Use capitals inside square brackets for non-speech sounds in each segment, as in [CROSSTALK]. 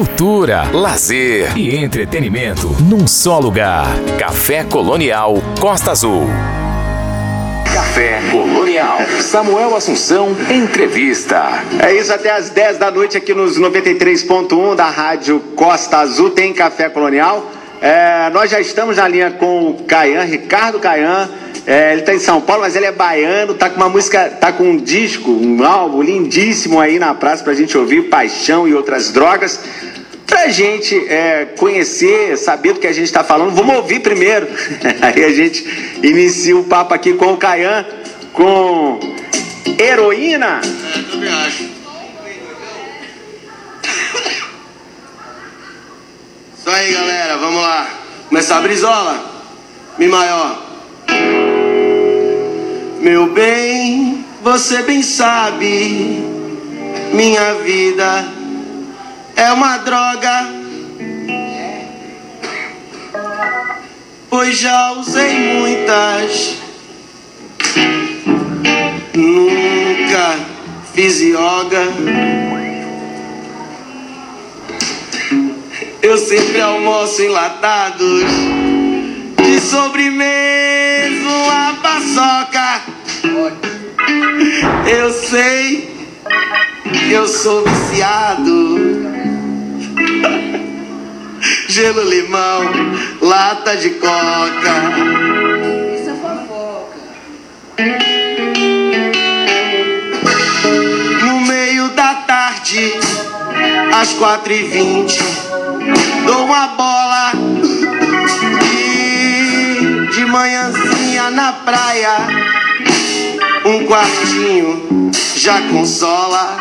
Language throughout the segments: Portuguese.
cultura, lazer e entretenimento num só lugar. Café Colonial Costa Azul. Café Colonial. Samuel Assunção, entrevista. É isso, até às 10 da noite aqui nos 93.1 da Rádio Costa Azul tem Café Colonial. É, nós já estamos na linha com o Caian, Ricardo Caian. É, ele está em São Paulo, mas ele é baiano, tá com uma música, tá com um disco, um álbum lindíssimo aí na praça pra gente ouvir, Paixão e outras drogas. Pra gente é, conhecer, saber do que a gente está falando, vamos ouvir primeiro. [LAUGHS] aí a gente inicia o papo aqui com o Caian, com Heroína. É, também acho. Isso aí, galera, vamos lá. Começar a brisola. Mi maior. Meu bem, você bem sabe, minha vida é uma droga. Pois já usei muitas, nunca fiz yoga. Eu sempre almoço enlatados de sobremesa uma paçoca. Eu sei que eu sou viciado. Gelo limão, lata de coca. Isso é fofoca. No meio da tarde, às quatro e vinte, dou uma bola e de manhãzinha na praia, um quartinho já consola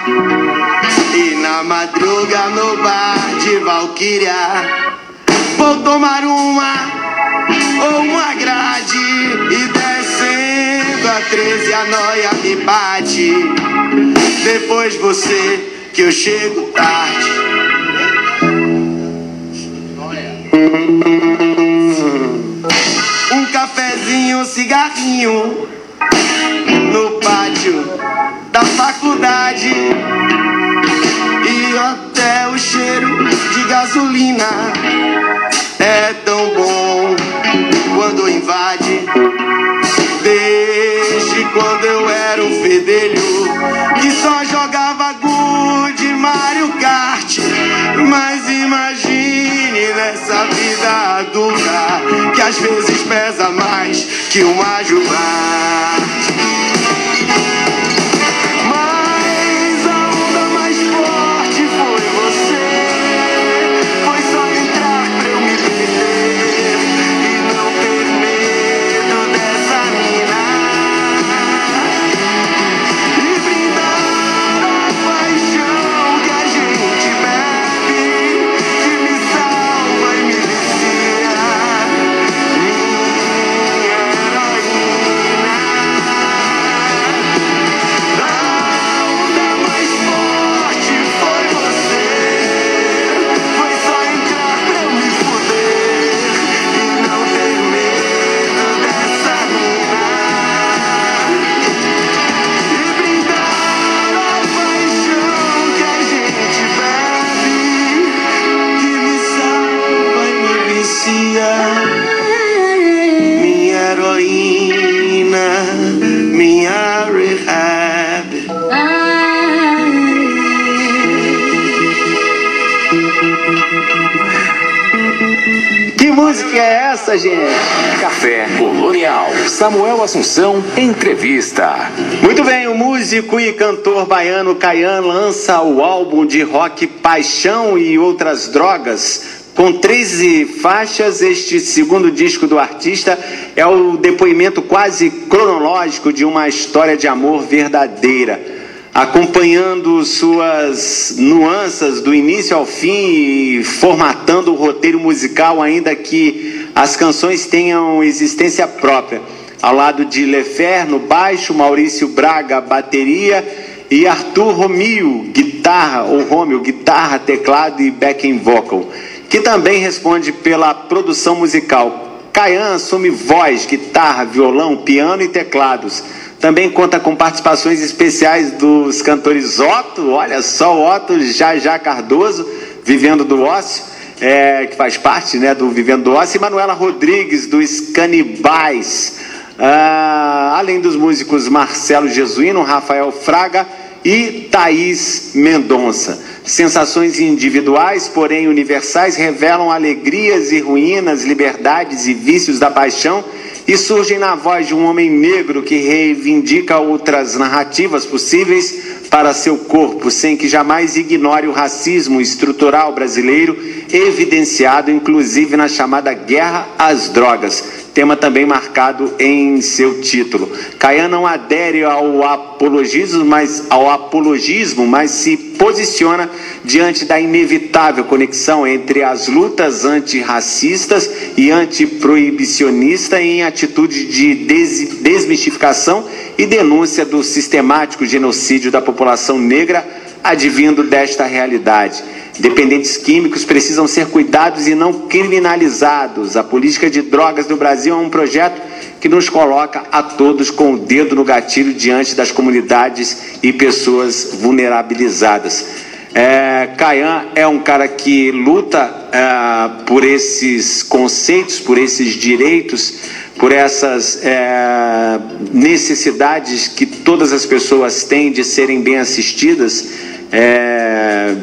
e na madruga no bar de Valquíria vou tomar uma ou uma grade e descendo a 13 a noia me bate. Depois você que eu chego tarde. Cafezinho, cigarrinho no pátio da faculdade. E até o cheiro de gasolina é tão bom quando invade. Desde quando eu era um fedelho que só jogava good Mario Kart. Mas imagine nessa vida adulta que às vezes pesa mais que uma jugarte. Música é essa, gente? Café Colonial. Samuel Assunção, entrevista. Muito bem, o músico e cantor baiano Caian lança o álbum de rock Paixão e Outras Drogas. Com 13 faixas, este segundo disco do artista é o depoimento quase cronológico de uma história de amor verdadeira, acompanhando suas nuances do início ao fim e formatando o roteiro musical, ainda que as canções tenham existência própria ao lado de Lefer no baixo, Maurício Braga bateria e Arthur Romio guitarra ou Romeo guitarra, teclado e backing vocal, que também responde pela produção musical. Caian assume voz, guitarra, violão, piano e teclados. Também conta com participações especiais dos cantores Otto, olha só o Otto, Jajá Cardoso, Vivendo do Ócio, é, que faz parte né, do Vivendo do Ócio, e Manuela Rodrigues, dos Canibais. Ah, além dos músicos Marcelo Jesuíno, Rafael Fraga e Thaís Mendonça. Sensações individuais, porém universais, revelam alegrias e ruínas, liberdades e vícios da paixão e surgem na voz de um homem negro que reivindica outras narrativas possíveis para seu corpo, sem que jamais ignore o racismo estrutural brasileiro, evidenciado inclusive na chamada guerra às drogas, tema também marcado em seu título. Caian não adere ao apologismo, mas ao apologismo, mas se posiciona diante da inevitável conexão entre as lutas antirracistas e antiproibicionistas em atitude de des desmistificação e denúncia do sistemático genocídio da população negra advindo desta realidade. Dependentes químicos precisam ser cuidados e não criminalizados. A política de drogas no Brasil é um projeto que nos coloca a todos com o dedo no gatilho diante das comunidades e pessoas vulnerabilizadas. É, Caian é um cara que luta é, por esses conceitos, por esses direitos, por essas é, necessidades que todas as pessoas têm de serem bem assistidas. É,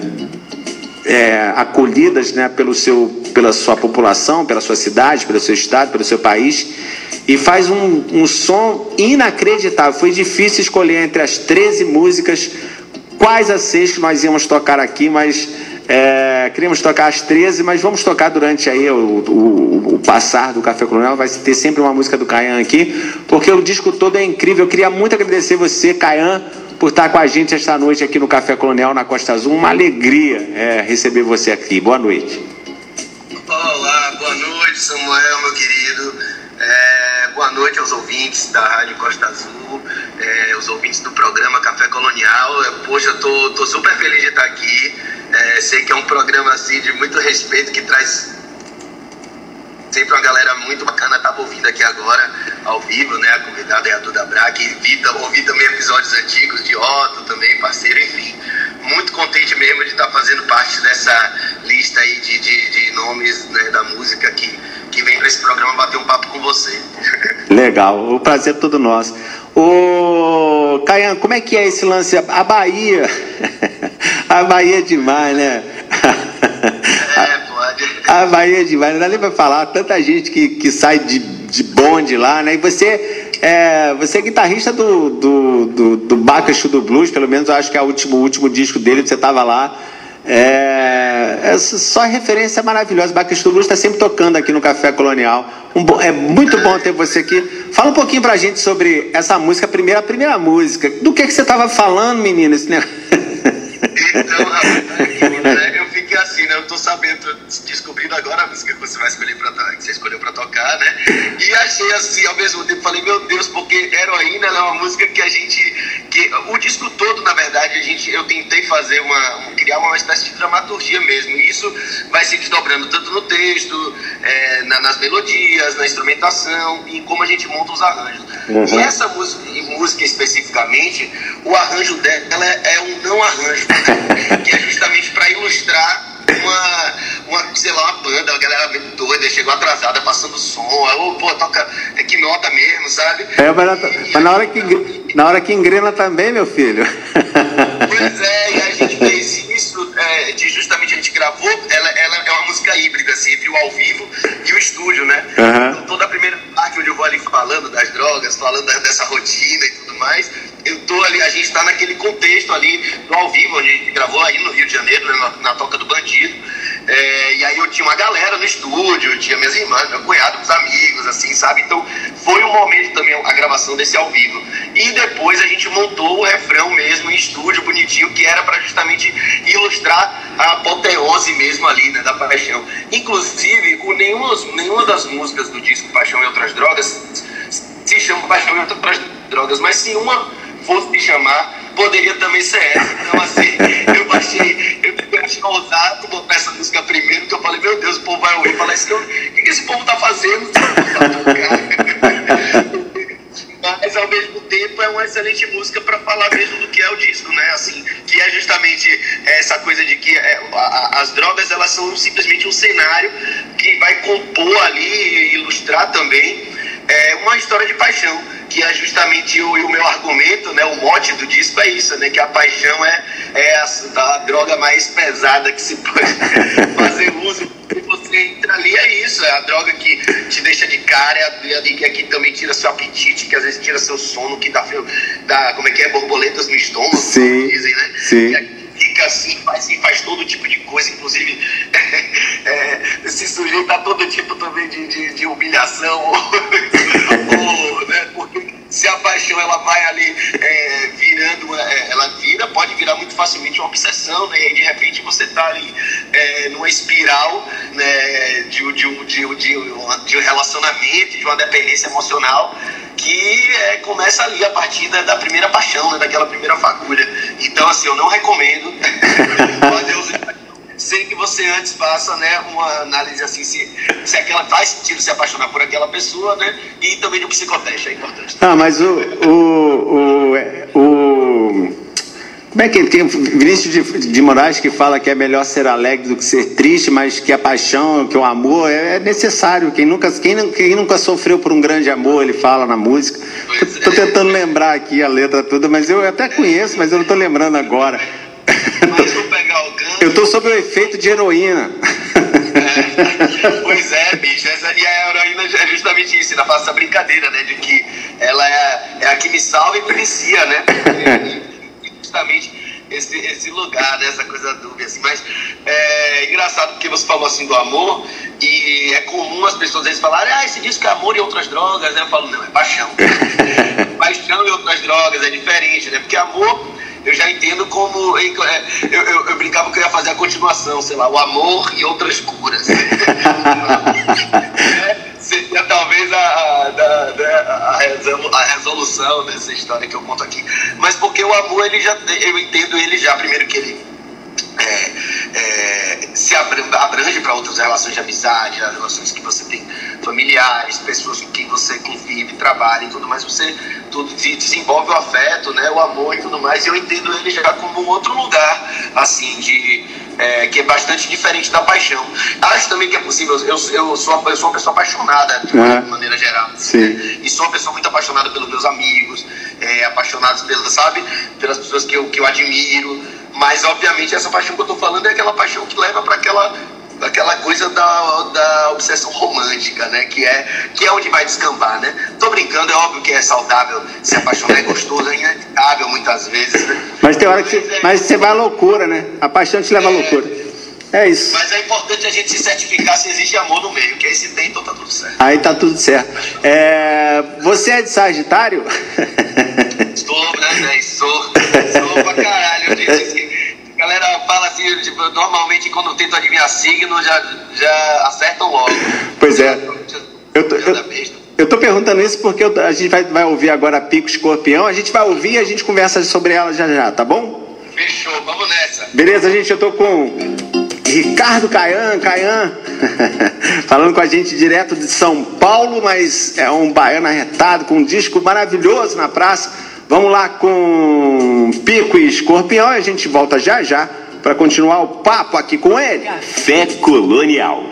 é, acolhidas né, pelo seu, pela sua população, pela sua cidade, pelo seu estado, pelo seu país, e faz um, um som inacreditável. Foi difícil escolher entre as 13 músicas quais as seis que nós íamos tocar aqui, mas é, queríamos tocar as 13, mas vamos tocar durante aí o, o, o, passar do Café Colonial. Vai ter sempre uma música do Caian aqui, porque o disco todo é incrível. Eu queria muito agradecer você, Caian por estar com a gente esta noite aqui no Café Colonial na Costa Azul. Uma alegria é, receber você aqui. Boa noite. Olá, boa noite, Samuel, meu querido. É, boa noite aos ouvintes da Rádio Costa Azul, é, os ouvintes do programa Café Colonial. É, poxa, eu tô, tô super feliz de estar aqui. É, sei que é um programa assim de muito respeito que traz sempre uma galera muito bacana, tava ouvindo aqui agora, ao vivo, né? A convidada é a Duda Braga, e vi, ouvi também episódios antigos de Otto também, parceiro, enfim. Muito contente mesmo de estar fazendo parte dessa lista aí de, de, de nomes né, da música que, que vem para esse programa bater um papo com você. Legal, o prazer é todo nosso. Ô, Caian, como é que é esse lance? A Bahia, [LAUGHS] a Bahia é demais, né? É, [LAUGHS] a Bahia de Bahia, não dá nem pra falar, tanta gente que, que sai de, de bonde lá, né? E você é, você é guitarrista do, do, do, do Bacachu do Blues, pelo menos eu acho que é o último, o último disco dele, você tava lá. É, é só referência maravilhosa. Blues está sempre tocando aqui no Café Colonial. Um é muito bom ter você aqui. Fala um pouquinho pra gente sobre essa música, a primeira, a primeira música. Do que, que você tava falando, menina? Esse negócio? [LAUGHS] Então, rapaz, eu fiquei assim, né? Eu tô sabendo, descobrindo agora a música que você vai escolher pra que você escolheu pra tocar, né? E achei assim, ao mesmo tempo, falei, meu Deus, porque Heroína é uma música que a gente. Que, o disco todo, na verdade, a gente, eu tentei fazer uma. criar uma espécie de dramaturgia mesmo. E isso vai se desdobrando tanto no texto, é, na, nas melodias, na instrumentação e como a gente monta os arranjos. Uhum. E essa música, música especificamente, o arranjo dela é, é um não arranjo, né? Que é justamente para ilustrar uma, uma, sei lá, uma banda, a galera bem doida, chegou atrasada, passando som, aí, oh, pô, toca, é que nota mesmo, sabe? É, mas, na, mas na, hora que, na hora que engrena também, meu filho. Pois é, e a gente fez isso, é, de justamente a gente gravou, ela, ela é uma música híbrida, assim, entre o ao vivo e o estúdio, né? Uhum. Então, toda a primeira parte onde eu vou ali falando das drogas, falando dessa rotina e tudo mais, eu tô ali, a gente tá naquele contexto ali do ao vivo, onde a gente gravou aí no Rio de Janeiro, né, na, na Toca do Bandido. É, e aí eu tinha uma galera no estúdio, tinha minhas irmãs, meu cunhado, meus amigos, assim, sabe? Então foi um momento também a gravação desse ao vivo. E depois a gente montou o refrão mesmo em estúdio, bonitinho, que era para justamente ilustrar a apoteose mesmo ali, né, da paixão. Inclusive, o, nenhuma, nenhuma das músicas do disco Paixão e Outras Drogas se chama Paixão e Outras Drogas, mas se uma fosse te chamar, poderia também ser essa. Então, assim, eu [LAUGHS] baixei, eu achei ousado botar essa música primeiro, que eu falei, meu Deus, o povo vai ouvir e falar o que, que esse povo tá fazendo? [LAUGHS] Mas ao mesmo tempo é uma excelente música para falar mesmo do que é o disco, né? Assim, que é justamente essa coisa de que é, a, as drogas elas são simplesmente um cenário que vai compor ali e ilustrar também é, uma história de paixão, que é justamente o, o, meu argumento, né? O mote do disco é isso, né? Que a paixão é, é a, a droga mais pesada que se pode [LAUGHS] fazer uso entra ali, é isso, é a droga que te deixa de cara, é a, que aqui também tira seu apetite, que às vezes tira seu sono, que dá, dá como é que é, borboletas no estômago, sim, dizem, né? Sim. Fica assim, faz, faz todo tipo de coisa, inclusive [LAUGHS] é, se sujeita a todo tipo também de, de, de humilhação, [LAUGHS] ou, né, porque se a paixão ela vai ali é, virando, é, ela vira, pode virar muito facilmente uma obsessão, né? E de repente você está ali é, numa espiral né, de, de, de, de, de um relacionamento, de uma dependência emocional que é, começa ali a partir da, da primeira paixão, né, daquela primeira fagulha. Então, assim, eu não recomendo fazer sem que você antes faça né, uma análise assim, se, se aquela faz sentido se apaixonar por aquela pessoa, né? E também do psicoteste, é importante. Ah, mas o. o, o, o como é que tem Vinícius de, de Moraes que fala que é melhor ser alegre do que ser triste, mas que a paixão, que o amor é, é necessário. Quem nunca, quem, quem nunca sofreu por um grande amor, ele fala na música. Estou é. tentando lembrar aqui a letra toda, mas eu até conheço, mas eu não estou lembrando agora. Mas vou pegar o gancho. Eu estou sob o efeito de heroína. É, pois é, [LAUGHS] bicho. Essa, e a heroína é justamente isso, ainda faz essa brincadeira, né? De que ela é, é a que me salva e policia, né? E, justamente esse, esse lugar, né? essa coisa dúvida, assim. Mas é engraçado porque você falou assim do amor, e é comum as pessoas às vezes falarem, ah, esse disco é amor e outras drogas, né? Eu falo, não, é paixão. [LAUGHS] paixão e outras drogas é diferente, né? Porque amor eu já entendo como. É, eu, eu, eu, brincava que eu ia fazer a continuação, sei lá, o amor e outras curas. [LAUGHS] é, seria talvez a, a, a, resolução dessa história que eu conto aqui. Mas porque o amor, ele já, eu entendo ele já, primeiro que ele é, é, se abrange para outras relações de amizade, as relações que você tem familiares, pessoas com quem você convive, trabalha e tudo mais, você tudo desenvolve o afeto, né, o amor e tudo mais. E eu entendo ele já como um outro lugar, assim, de é, que é bastante diferente da paixão. Acho também que é possível. Eu, eu, sou, eu sou uma pessoa apaixonada, de uma maneira geral. Sim. E sou uma pessoa muito apaixonada pelos meus amigos, é, apaixonado pelas, sabe, pelas pessoas que eu, que eu admiro. Mas, obviamente, essa paixão que eu estou falando é aquela paixão que leva para aquela aquela coisa da, da obsessão romântica, né? Que é, que é onde vai descambar, né? Tô brincando, é óbvio que é saudável se apaixonar, é gostoso, é inevitável muitas vezes, né? Mas tem hora que você, é, mas você vai à loucura, né? A paixão te leva à loucura. É isso. Mas é importante a gente se certificar se existe amor no meio, que aí se tem, então tá tudo certo. Aí tá tudo certo. É, você é de Sagitário? Sou, né, né? Sou. Sou pra caralho. Que a galera fala assim, tipo, normalmente quando eu tento adivinhar signo, já, já acertam logo. Pois é. Eu tô, eu, eu tô perguntando isso porque eu, a gente vai, vai ouvir agora Pico Escorpião. A gente vai ouvir e a gente conversa sobre ela já já, tá bom? Fechou, vamos nessa. Beleza, gente, eu tô com Ricardo Caian, Caian, [LAUGHS] falando com a gente direto de São Paulo, mas é um baiano arretado com um disco maravilhoso na praça. Vamos lá com Pico e Escorpião e a gente volta já já para continuar o papo aqui com ele. Café Colonial.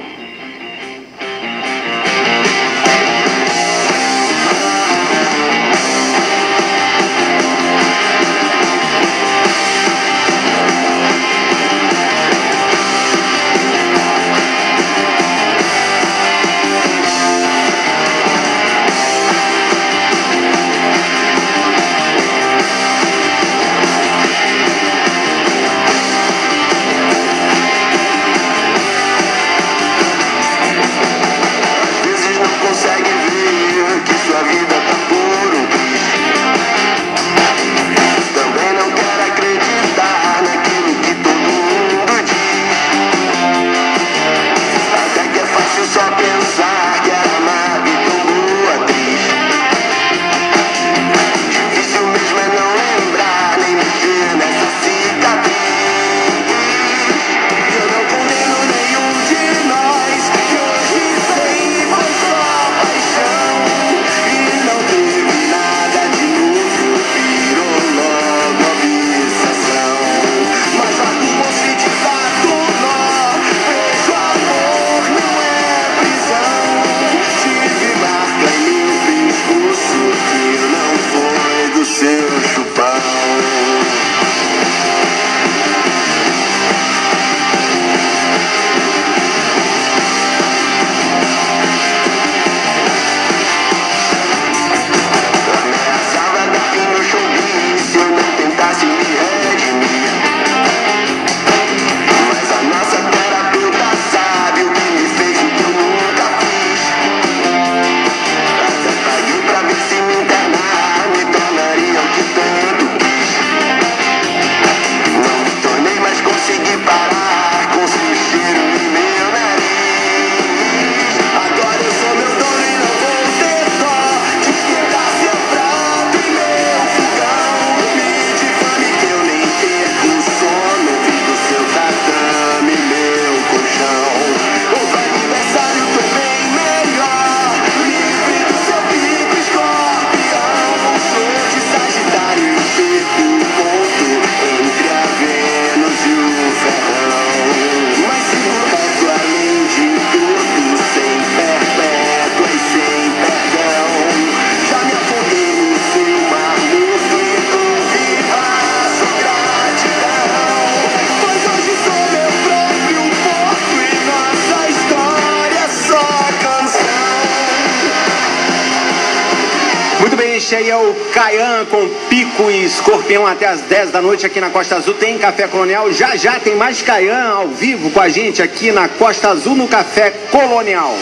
Este aí é o Caian com pico e escorpião até as 10 da noite aqui na Costa Azul. Tem Café Colonial. Já já tem mais Caian ao vivo com a gente aqui na Costa Azul no Café Colonial.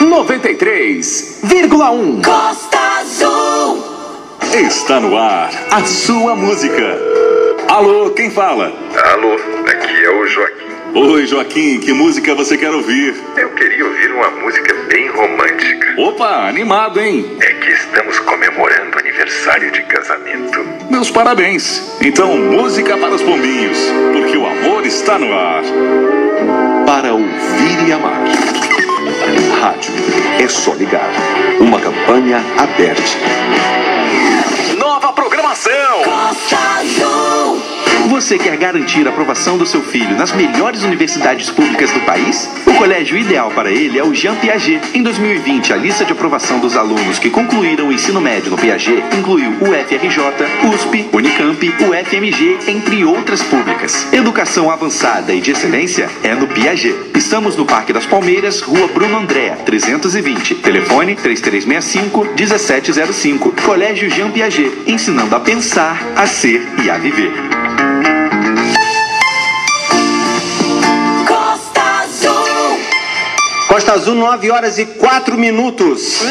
Noventa e três vírgula um. Está no ar a sua música. Alô, quem fala? Alô, aqui é o Joaquim. Oi, Joaquim, que música você quer ouvir? Eu queria ouvir uma música bem romântica. Opa, animado, hein? É que estamos comemorando aniversário de casamento. Meus parabéns. Então, música para os pombinhos, porque o amor está no ar. Para ouvir e amar. Rádio, é só ligar. Uma campanha aberta. Nova programação. Costa Azul. Você quer garantir a aprovação do seu filho nas melhores universidades públicas do país? O colégio ideal para ele é o Jean Piaget. Em 2020, a lista de aprovação dos alunos que concluíram o ensino médio no Piaget incluiu o FRJ, USP, Unicamp, o FMG, entre outras públicas. Educação avançada e de excelência é no Piaget. Estamos no Parque das Palmeiras, Rua Bruno André, 320. Telefone 3365-1705. Colégio Jean Piaget, ensinando a pensar, a ser e a viver. Costa Azul, 9 horas e 4 minutos.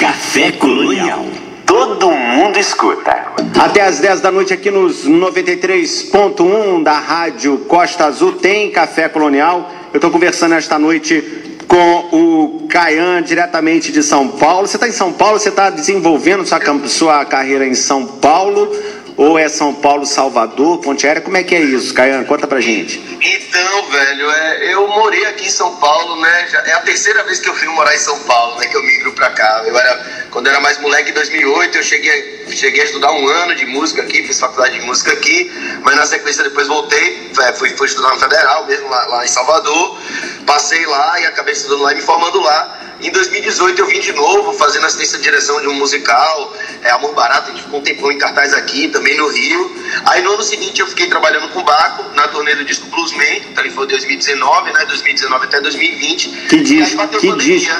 Café Colonial. Todo mundo escuta. Até as 10 da noite aqui nos 93.1 da Rádio Costa Azul tem Café Colonial. Eu estou conversando esta noite com o Caian, diretamente de São Paulo. Você está em São Paulo? Você está desenvolvendo sua, sua carreira em São Paulo? Ou é São Paulo, Salvador, Ponte Aérea? Como é que é isso, Caian? Conta pra gente. Então, velho, é, eu morei aqui em São Paulo, né? já- é a terceira vez que eu vim morar em São Paulo, né? Que eu migro pra cá. Eu era, quando eu era mais moleque, em 2008, eu cheguei, cheguei a estudar um ano de música aqui, fiz faculdade de música aqui, mas na sequência depois voltei, é, fui, fui estudar no Federal mesmo, lá, lá em Salvador. Passei lá e acabei estudando lá e me formando lá. Em 2018 eu vim de novo, fazendo assistência de direção de um musical, é, Amor Barato, a gente ficou um tempão em cartaz aqui, também no Rio. Aí no ano seguinte eu fiquei trabalhando com o Baco, na turnê do disco Bluesman, então ele foi 2019, né, 2019 até 2020. Que disco, que disco.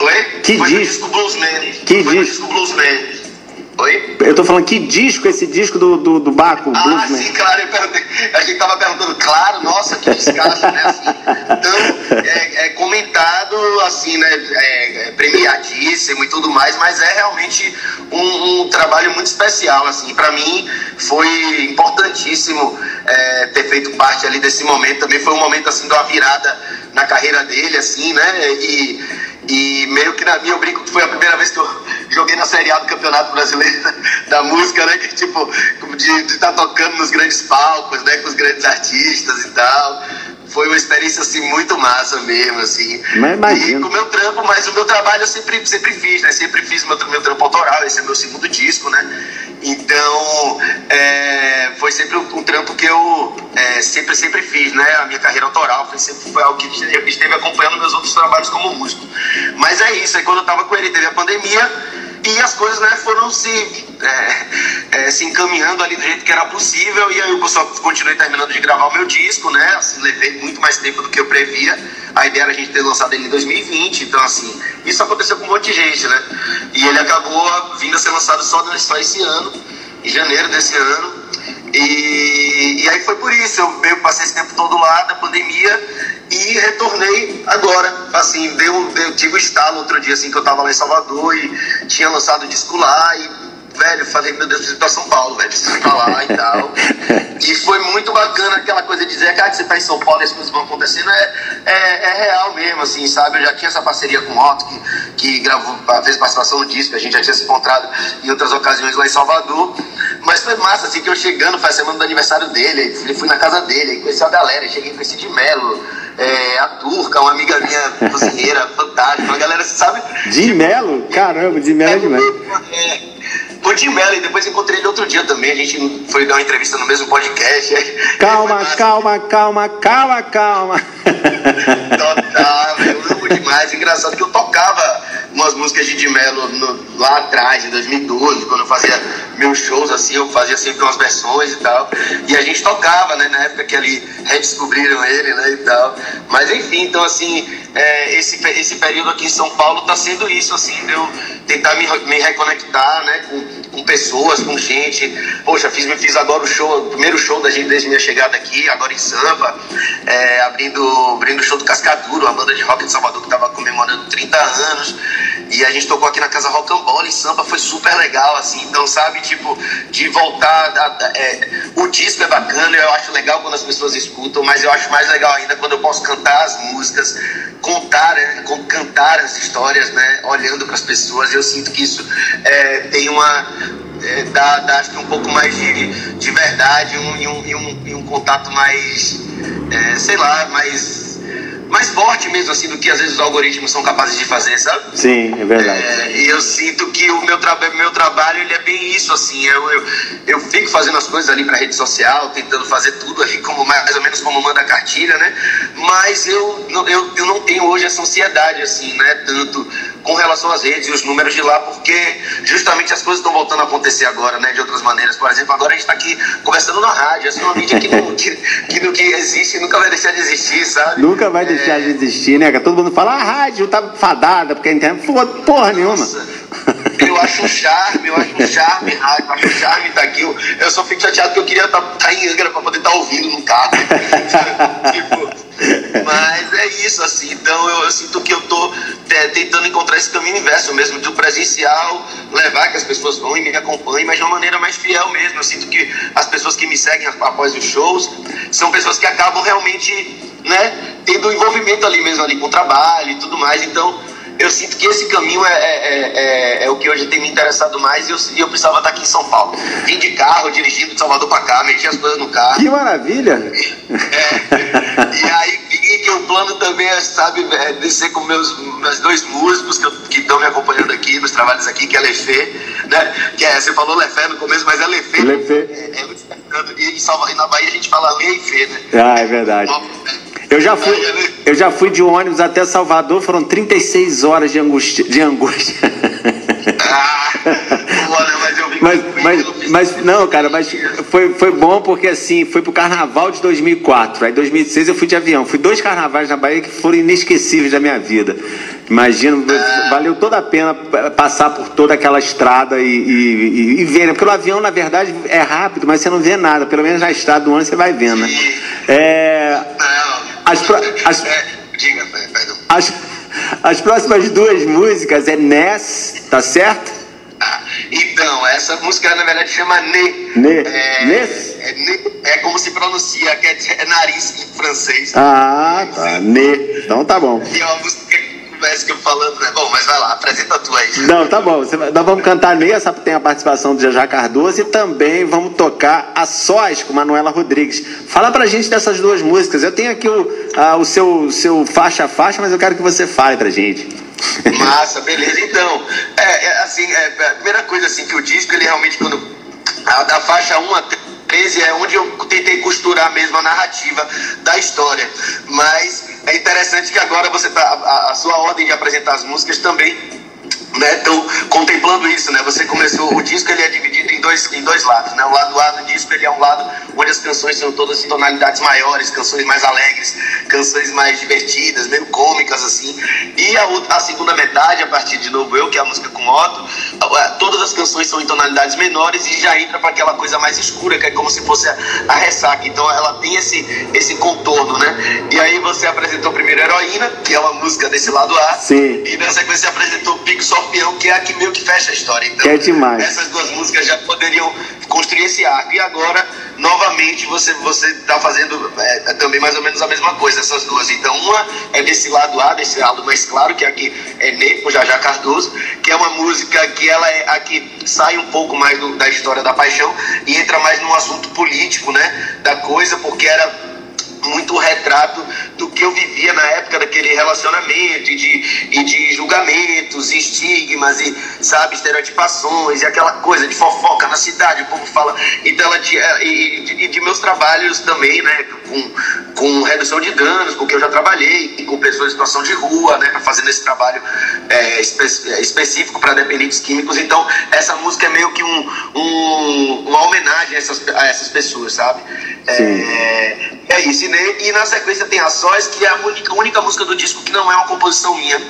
Oi? Que foi disco? disco Bluesman. Que foi disco? disco Bluesman. Oi? Eu tô falando que disco esse disco do, do, do Baco, Ah, Bluesman? sim, claro, eu perguntei. A gente tava perguntando, claro, nossa, que descasso, né? Assim, então, é, é comentado, assim, né? É, é premiadíssimo e tudo mais, mas é realmente um, um trabalho muito especial, assim. Pra mim, foi importantíssimo é, ter feito parte ali desse momento. Também foi um momento, assim, de uma virada na carreira dele, assim, né? E. E meio que na minha, eu brinco que foi a primeira vez que eu joguei na Série A do Campeonato Brasileiro [LAUGHS] da música, né? Que tipo, de estar tocando nos grandes palcos, né? Com os grandes artistas e tal. Foi uma experiência, assim, muito massa mesmo, assim. Mas imagino. E com o meu trampo, mas o meu trabalho eu sempre, sempre fiz, né? Sempre fiz meu, meu trampo autoral, esse é meu segundo disco, né? Então, é, foi sempre um, um trampo que eu é, sempre, sempre fiz, né? A minha carreira autoral foi sempre foi algo que esteve esteve acompanhando meus outros trabalhos como músico. Mas é isso, aí quando eu tava com ele, teve a pandemia e as coisas, né, foram se, é, é, se encaminhando ali do jeito que era possível e aí eu só continuei terminando de gravar o meu disco, né? Assim, levei muito mais tempo do que eu previa. A ideia era a gente ter lançado ele em 2020, então assim, isso aconteceu com um monte de gente, né? E ele acabou vindo a ser lançado só, só esse ano, em janeiro desse ano. E, e aí foi por isso, eu, eu passei esse tempo todo lá da pandemia e retornei agora. Assim, deu, deu, tive um estalo outro dia assim que eu tava lá em Salvador e tinha lançado o disco lá e velho, falei, meu Deus, preciso ir pra São Paulo, velho, preciso ir pra lá e tal. [LAUGHS] E foi muito bacana aquela coisa de dizer, cara, que você tá em São Paulo e as coisas vão acontecendo, é, é, é real mesmo, assim, sabe? Eu já tinha essa parceria com o Otto, que, que gravou, fez participação no disco, a gente já tinha se encontrado em outras ocasiões lá em Salvador. Mas foi massa, assim, que eu chegando, foi a semana do aniversário dele, aí fui na casa dele, aí conheci a galera, cheguei esse de Melo, é, a Turca, uma amiga minha cozinheira, [LAUGHS] fantástica, uma galera, você sabe? De Melo? Caramba, de Melo é demais. É, o Tim Mello, e depois encontrei ele outro dia também. A gente foi dar uma entrevista no mesmo podcast. Calma, massa. calma, calma, calma, calma. Total, eu demais. Engraçado que eu tocava umas músicas de Di Mello no, lá atrás, em 2012, quando eu fazia meus shows, assim, eu fazia sempre umas versões e tal. E a gente tocava, né, na época que ali redescobriram ele, né, e tal. Mas enfim, então assim, é, esse, esse período aqui em São Paulo tá sendo isso, assim, de eu tentar me, me reconectar, né, com, com pessoas, com gente. Poxa, fiz, fiz agora o show, o primeiro show da gente desde minha chegada aqui, agora em Sampa, é, abrindo, abrindo o show do Cascaduro, uma banda de rock de Salvador que tava comemorando 30 anos. E a gente tocou aqui na Casa Rocambole em Sampa, foi super legal, assim. Então, sabe, tipo, de voltar. A, a, é, o disco é bacana, eu acho legal quando as pessoas escutam, mas eu acho mais legal ainda quando eu posso cantar as músicas, contar, né, cantar as histórias, né, olhando para as pessoas. Eu sinto que isso é, tem uma. É, dá, dá, acho que um pouco mais de, de verdade um, e, um, e, um, e um contato mais, é, sei lá, mais mais forte mesmo, assim, do que às vezes os algoritmos são capazes de fazer, sabe? Sim, é verdade. É, e eu sinto que o meu, tra meu trabalho, ele é bem isso, assim, eu, eu, eu fico fazendo as coisas ali pra rede social, tentando fazer tudo ali, como, mais ou menos como manda a cartilha, né? Mas eu, eu, eu não tenho hoje essa ansiedade, assim, né? Tanto com relação às redes e os números de lá, porque justamente as coisas estão voltando a acontecer agora, né? De outras maneiras. Por exemplo, agora a gente está aqui conversando na rádio. Essa é uma mídia que, não, [LAUGHS] que, que, que, que existe nunca vai deixar de existir, sabe? Nunca vai deixar deixar de existir, né? Todo mundo fala, a rádio tá fadada, porque a internet não porra nenhuma. Nossa, eu acho um charme, eu acho um charme rádio, eu acho um charme estar tá aqui. Eu, eu só fico chateado que eu queria estar tá, tá em Angra para poder estar tá ouvindo no carro. [LAUGHS] tipo, mas é isso, assim. Então eu, eu sinto que eu tô é, tentando encontrar esse caminho inverso mesmo, do presencial, levar que as pessoas vão e me acompanhem, mas de uma maneira mais fiel mesmo. Eu sinto que as pessoas que me seguem após os shows são pessoas que acabam realmente né, tendo envolvimento ali mesmo ali com o trabalho e tudo mais. Então, eu sinto que esse caminho é, é, é, é, o que hoje tem me interessado mais e eu, eu, precisava estar aqui em São Paulo. Vim de carro, dirigindo de Salvador para cá, meti as coisas no carro. Que maravilha! É, e aí vi que o plano também é, sabe, é descer com meus, meus dois músicos que estão me acompanhando aqui nos trabalhos aqui, que é Lefê, né? Que é, você falou Lefé no começo, mas é Lefê. Lefê. É, é, e, e na Bahia a gente fala Leifê, né? Ah, é verdade. Então, eu já fui, eu já fui de ônibus até Salvador, foram 36 horas de angústia. De angústia. Ah, mas mas, mas, não, cara, mas foi, foi bom porque assim, foi pro carnaval de 2004. Aí 2006 eu fui de avião. Fui dois carnavais na Bahia que foram inesquecíveis da minha vida. Imagino, valeu toda a pena passar por toda aquela estrada e, e, e, ver, né? Porque o avião, na verdade, é rápido, mas você não vê nada. Pelo menos na estrada do ano você vai vendo, né? É. As, pro, as, é, diga, perdão. As, as próximas duas músicas é Ness, tá certo? Ah, então, essa música na verdade chama Ne. Ne. É, Ness? É, é como se pronuncia, que é, é nariz em francês. Ah, tá. Ne. Então tá bom. E é uma música conversa que eu falando, né? Bom, mas vai lá, apresenta tu aí. Não, tá bom. Nós vamos cantar nessa, tem a participação do Jajá Cardoso e também vamos tocar a sós com Manuela Rodrigues. Fala pra gente dessas duas músicas. Eu tenho aqui o, a, o seu, seu faixa a faixa, mas eu quero que você fale pra gente. Massa, beleza. Então, é, é assim, é, a primeira coisa assim que o disco, ele realmente quando a, da faixa 1 a 13 é onde eu tentei costurar mesmo a narrativa da história. Mas é interessante que agora você tá a, a sua ordem de apresentar as músicas também né, estão contemplando isso, né? Você começou o disco ele é dividido em dois em dois lados, né? O lado A do disco ele é um lado onde as canções são todas em tonalidades maiores, canções mais alegres, canções mais divertidas, meio cômicas assim. E a, outra, a segunda metade, a partir de novo eu, que é a música com Otto, todas as canções são em tonalidades menores e já entra para aquela coisa mais escura, que é como se fosse a, a, ressaca. Então ela tem esse esse contorno, né? E aí você apresentou primeiro Heroína, que é uma música desse lado A, Sim. e na sequência apresentou Pico Só Que é a que meio que fecha a história. Então, é demais. essas duas músicas já poderiam construir esse arco. E agora, novamente, você você está fazendo é, é, também mais ou menos a mesma coisa, essas duas. Então, uma é desse lado A, desse lado mais claro, que é aqui é Ne, com Jajá Cardoso, que é uma música que ela é a que sai um pouco mais do, da história da paixão e entra mais no assunto político, né, da coisa, porque era muito retrato do que eu vivia na época daquele relacionamento e de, e de julgamentos, e estigmas e, sabe, estereotipações e aquela coisa de fofoca na cidade, o povo fala. Então, ela, e, de, e de meus trabalhos também, né, com, com redução de danos, porque eu já trabalhei com pessoas em situação de rua, né, fazendo esse trabalho é, espe específico para dependentes químicos. Então, essa música é meio que um, um, uma homenagem a essas, a essas pessoas, sabe? É, é, isso. E, e, na sequência tem a Sóis, que é a única, única música do disco que não é uma composição minha.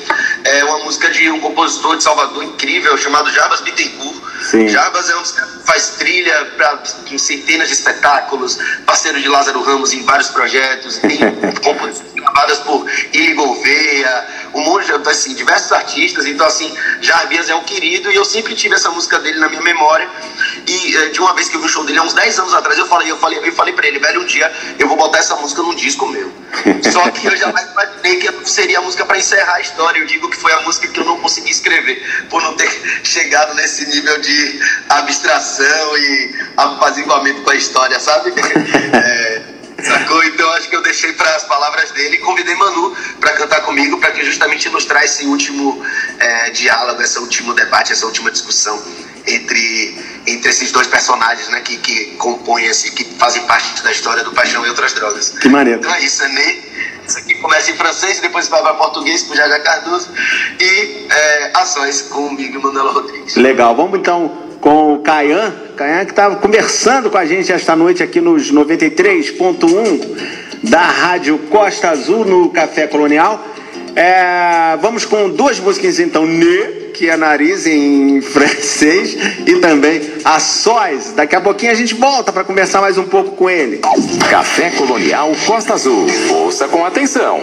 É uma música de um compositor de Salvador incrível chamado Jabas Bittencourt. Sim. Jabas é um faz trilha para centenas de espetáculos, parceiro de Lázaro Ramos em vários projetos, tem [LAUGHS] composições gravadas por Ili Gouveia, um monte de assim, diversos artistas. Então, assim, Jarbias é um querido e eu sempre tive essa música dele na minha memória. E eh, de uma vez que eu vi o show dele, há uns 10 anos atrás, eu falei, eu falei, eu falei pra ele, velho, um dia eu vou botar essa música num disco meu. Só que eu jamais imaginei que seria a música para encerrar a história. Eu digo que foi a música que eu não consegui escrever, por não ter [LAUGHS] chegado nesse nível de abstração e apaziguamento com a história, sabe? [LAUGHS] É, sacou? Então acho que eu deixei para as palavras dele e convidei Manu para cantar comigo, para que justamente ilustrar esse último é, diálogo, esse último debate, essa última discussão entre, entre esses dois personagens, né, que, que compõem, esse, que fazem parte da história do Paixão e Outras Drogas. Que maneiro. Então é isso, né? Isso aqui começa em francês, depois vai para português com Jaja Cardoso e é, ações com o Miguel Manuela Rodrigues. Legal, vamos então com o Caian, Caian que estava conversando com a gente esta noite aqui nos 93.1 da Rádio Costa Azul no Café Colonial. É, vamos com duas músicas então, Ne, que é nariz em [LAUGHS] francês, e também a Sóis. Daqui a pouquinho a gente volta para conversar mais um pouco com ele. Café Colonial Costa Azul. Ouça com atenção.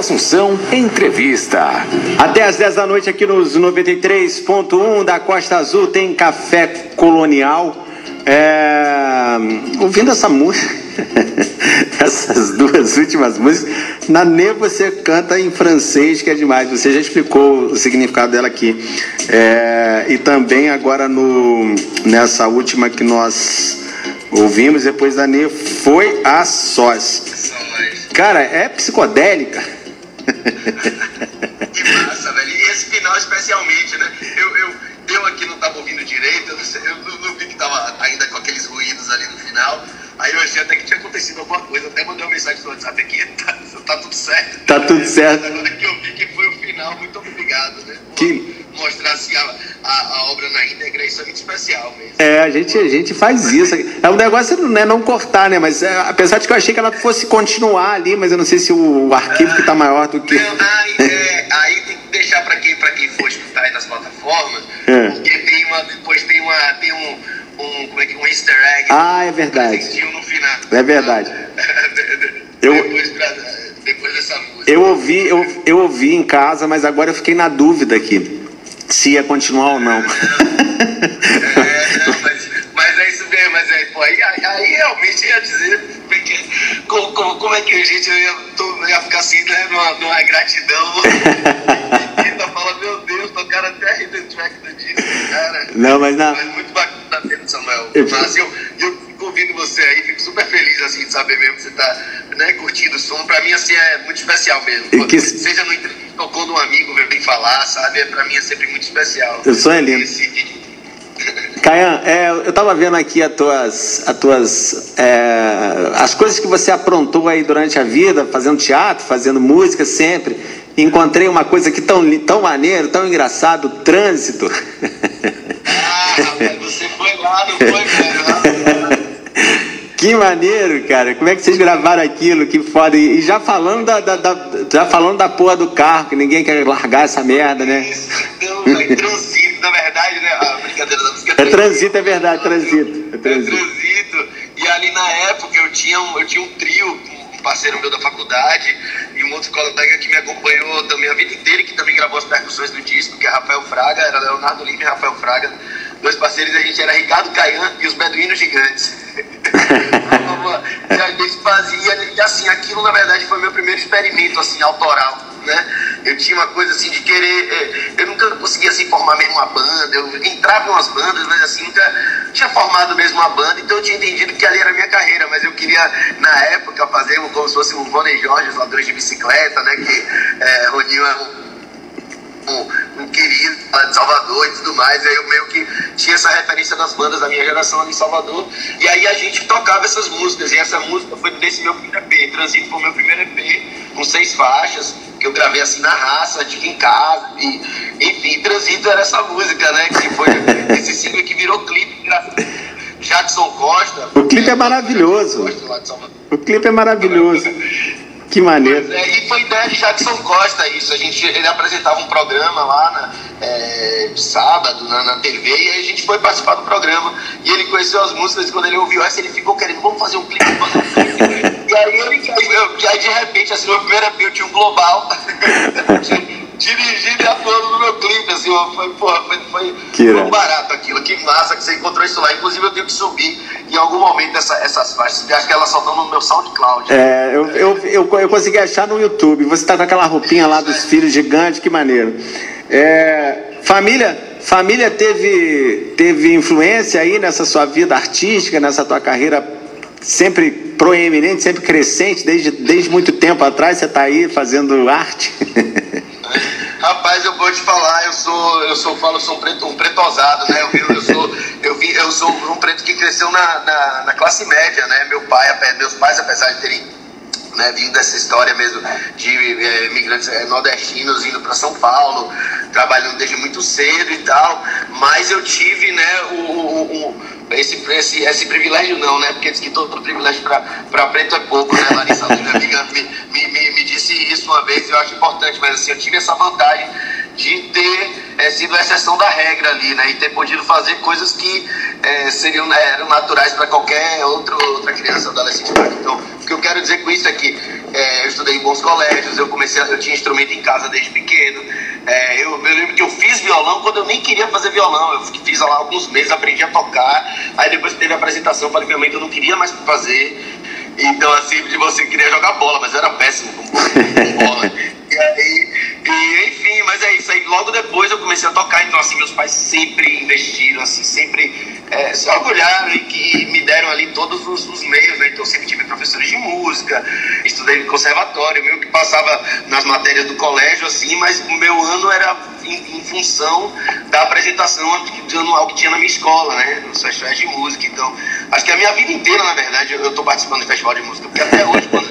Assunção, entrevista. Até às 10 da noite aqui nos 93.1 da Costa Azul tem Café Colonial. É... Ouvindo essa música, [LAUGHS] essas duas últimas músicas, na Nê você canta em francês, que é demais. Você já explicou o significado dela aqui. É... E também agora no... nessa última que nós ouvimos depois da Nê foi a sós. Cara, é psicodélica. [LAUGHS] que massa, velho. E esse final especialmente, né? Eu, eu, eu aqui não tava ouvindo direito, eu não, sei, eu não, não vi que tava ainda com aqueles ruídos ali no final. Aí eu achei até que tinha acontecido alguma coisa, até mandei uma mensagem no WhatsApp aqui, [LAUGHS] tá, tá tudo certo. Tá tudo certo. É, a gente, a gente faz isso. É um negócio né, não cortar, né? Mas é, apesar de que eu achei que ela fosse continuar ali, mas eu não sei se o, o arquivo que tá maior do que. Não, aí, [LAUGHS] é, aí tem que deixar pra quem, pra quem for escutar aí nas plataformas, É. porque tem uma, depois tem uma, tem um, um, como é que, um easter egg. Ah, é verdade. no final. É verdade. [LAUGHS] Eu- depois, pra- depois dessa música. Eu ouvi, eu, eu ouvi em casa, mas agora eu fiquei na dúvida aqui. Se ia continuar ou não. É que a gente ia, tô- ia ficar assim, né, numa, numa gratidão. [LAUGHS] Ainda fala, meu Deus, tocaram até a hidden track do disco, cara. Não, mas na- Mas muito bacana mesmo, Samuel. Eu- Mas eu, eu fico ouvindo você aí, fico super feliz, assim, de saber mesmo que você tá, né, curtindo o som. Pra mim, assim, é muito especial mesmo. E que- Seja no entrevista, tocou num amigo, vem falar, sabe? Pra mim é sempre muito especial. O som é lindo. Esse- Caian, é, eu tava vendo aqui as tuas, as tuas, é, as coisas que você aprontou aí durante a vida, fazendo teatro, fazendo música sempre. Encontrei uma coisa aqui tão, tão maneiro, tão engraçado, trânsito. Ah, rapaz, você foi lá, não foi, velho? Que maneiro, cara. Como é que vocês gravaram aquilo? Que foda. E já falando da, da- da- já falando da porra do carro, que ninguém quer largar essa merda, né? Então, é transito, na verdade, né? A brincadeira da música É transito, é verdade, transito. É É transito. transito. E ali na época eu tinha um, eu tinha um trio, um parceiro meu da faculdade e um outro colega que me acompanhou também a vida inteira, que também gravou as percussões do disco, que é Rafael Fraga, era Leonardo Lima e Rafael Fraga. Dois parceiros, a gente era Ricardo Caian e os Beduínos Gigantes. [LAUGHS] e a gente fazia, e assim, aquilo na verdade foi meu primeiro experimento, assim, autoral, né? Eu tinha uma coisa assim de querer, eh, eu nunca conseguia assim formar mesmo uma banda, eu entrava em umas bandas, mas assim, nunca tinha formado mesmo uma banda, então eu tinha entendido que ali era a minha carreira, mas eu queria, na época, fazer como se fosse um Rony Jorge, os ladrões de bicicleta, né? Que é, Roninho é um um, querido lá de Salvador e tudo mais. Aí eu meio que tinha essa referência das bandas da minha geração ali em Salvador. E aí a gente tocava essas músicas. E essa música foi desse meu primeiro EP. Transito foi o meu primeiro EP, com seis faixas, que eu gravei assim na raça, de em casa. E, enfim, Transito era essa música, né? Que foi [LAUGHS] esse single que virou clipe. Jackson Costa. O clipe é maravilhoso. O clipe é maravilhoso. Que maneiro. É, e foi ideia de Jackson Costa isso. A gente, ele apresentava um programa lá na, é, sábado na, na TV e a gente foi participar do programa. E ele conheceu as músicas e quando ele ouviu essa, ele ficou querendo, vamos fazer um clipe, vamos fazer um clipe. [LAUGHS] e aí ele, aí de repente, no primeiro EP eu tinha um global. [LAUGHS] Dirigindo e atuando no meu clipe, assim, foi, porra, foi, foi, Que foi barato aquilo, que massa que você encontrou isso lá. Inclusive eu tenho que subir em algum momento essa, essas faixas, acho que elas só estão no meu SoundCloud. É, eu, eu, eu, eu consegui achar no YouTube. Você tá com aquela roupinha lá dos filhos gigantes, que maneiro. É, família, família teve, teve influência aí nessa sua vida artística, nessa tua carreira sempre proeminente, sempre crescente, desde, desde muito tempo atrás você tá aí fazendo arte. [LAUGHS] Rapaz, eu vou te falar, eu sou, eu sou, falo, eu sou um preto, um pretosado, né? Eu, eu sou, eu vi, eu sou um preto que cresceu na, na, na classe média, né? Meu pai, meus pais, apesar de terem né, vindo dessa história mesmo de eh, imigrantes eh, nordestinos indo para São Paulo, trabalhando desde muito cedo e tal, mas eu tive, né, o, o- o- esse, esse, esse privilégio não, né, porque diz que todo privilégio para preto é pouco, né, Larissa, minha amiga me, me, me, disse isso uma vez, eu acho importante, mas assim, eu tive essa vantagem de ter eh, sido a exceção da regra ali, né, e ter podido fazer coisas que eh, seriam né, eram naturais para qualquer outro, outra criança, adolescente. Então, o que eu quero dizer com isso é que eh, eu estudei em bons colégios, eu comecei, eu tinha instrumento em casa desde pequeno. Eh, eu, eu lembro que eu fiz violão quando eu nem queria fazer violão. Eu fiz lá alguns meses, aprendi a tocar. Aí depois teve a apresentação, falei minha mãe que eu não queria mais fazer. Então, assim, de você queria jogar bola, mas eu era péssimo com bola. E aí, e, enfim, mas é isso. Aí logo depois eu comecei a tocar, então assim, meus pais sempre investiram, assim, sempre é, se orgulharam e que me deram ali todos os, os meios, né? Então eu sempre tive professores de música, estudei no conservatório, meio que passava nas matérias do colégio, assim, mas o meu ano era em, em função da apresentação anual que tinha na minha escola, né? Nos festivais de música. Então, acho que a minha vida inteira, na verdade, eu estou participando de festival de música, porque até hoje, quando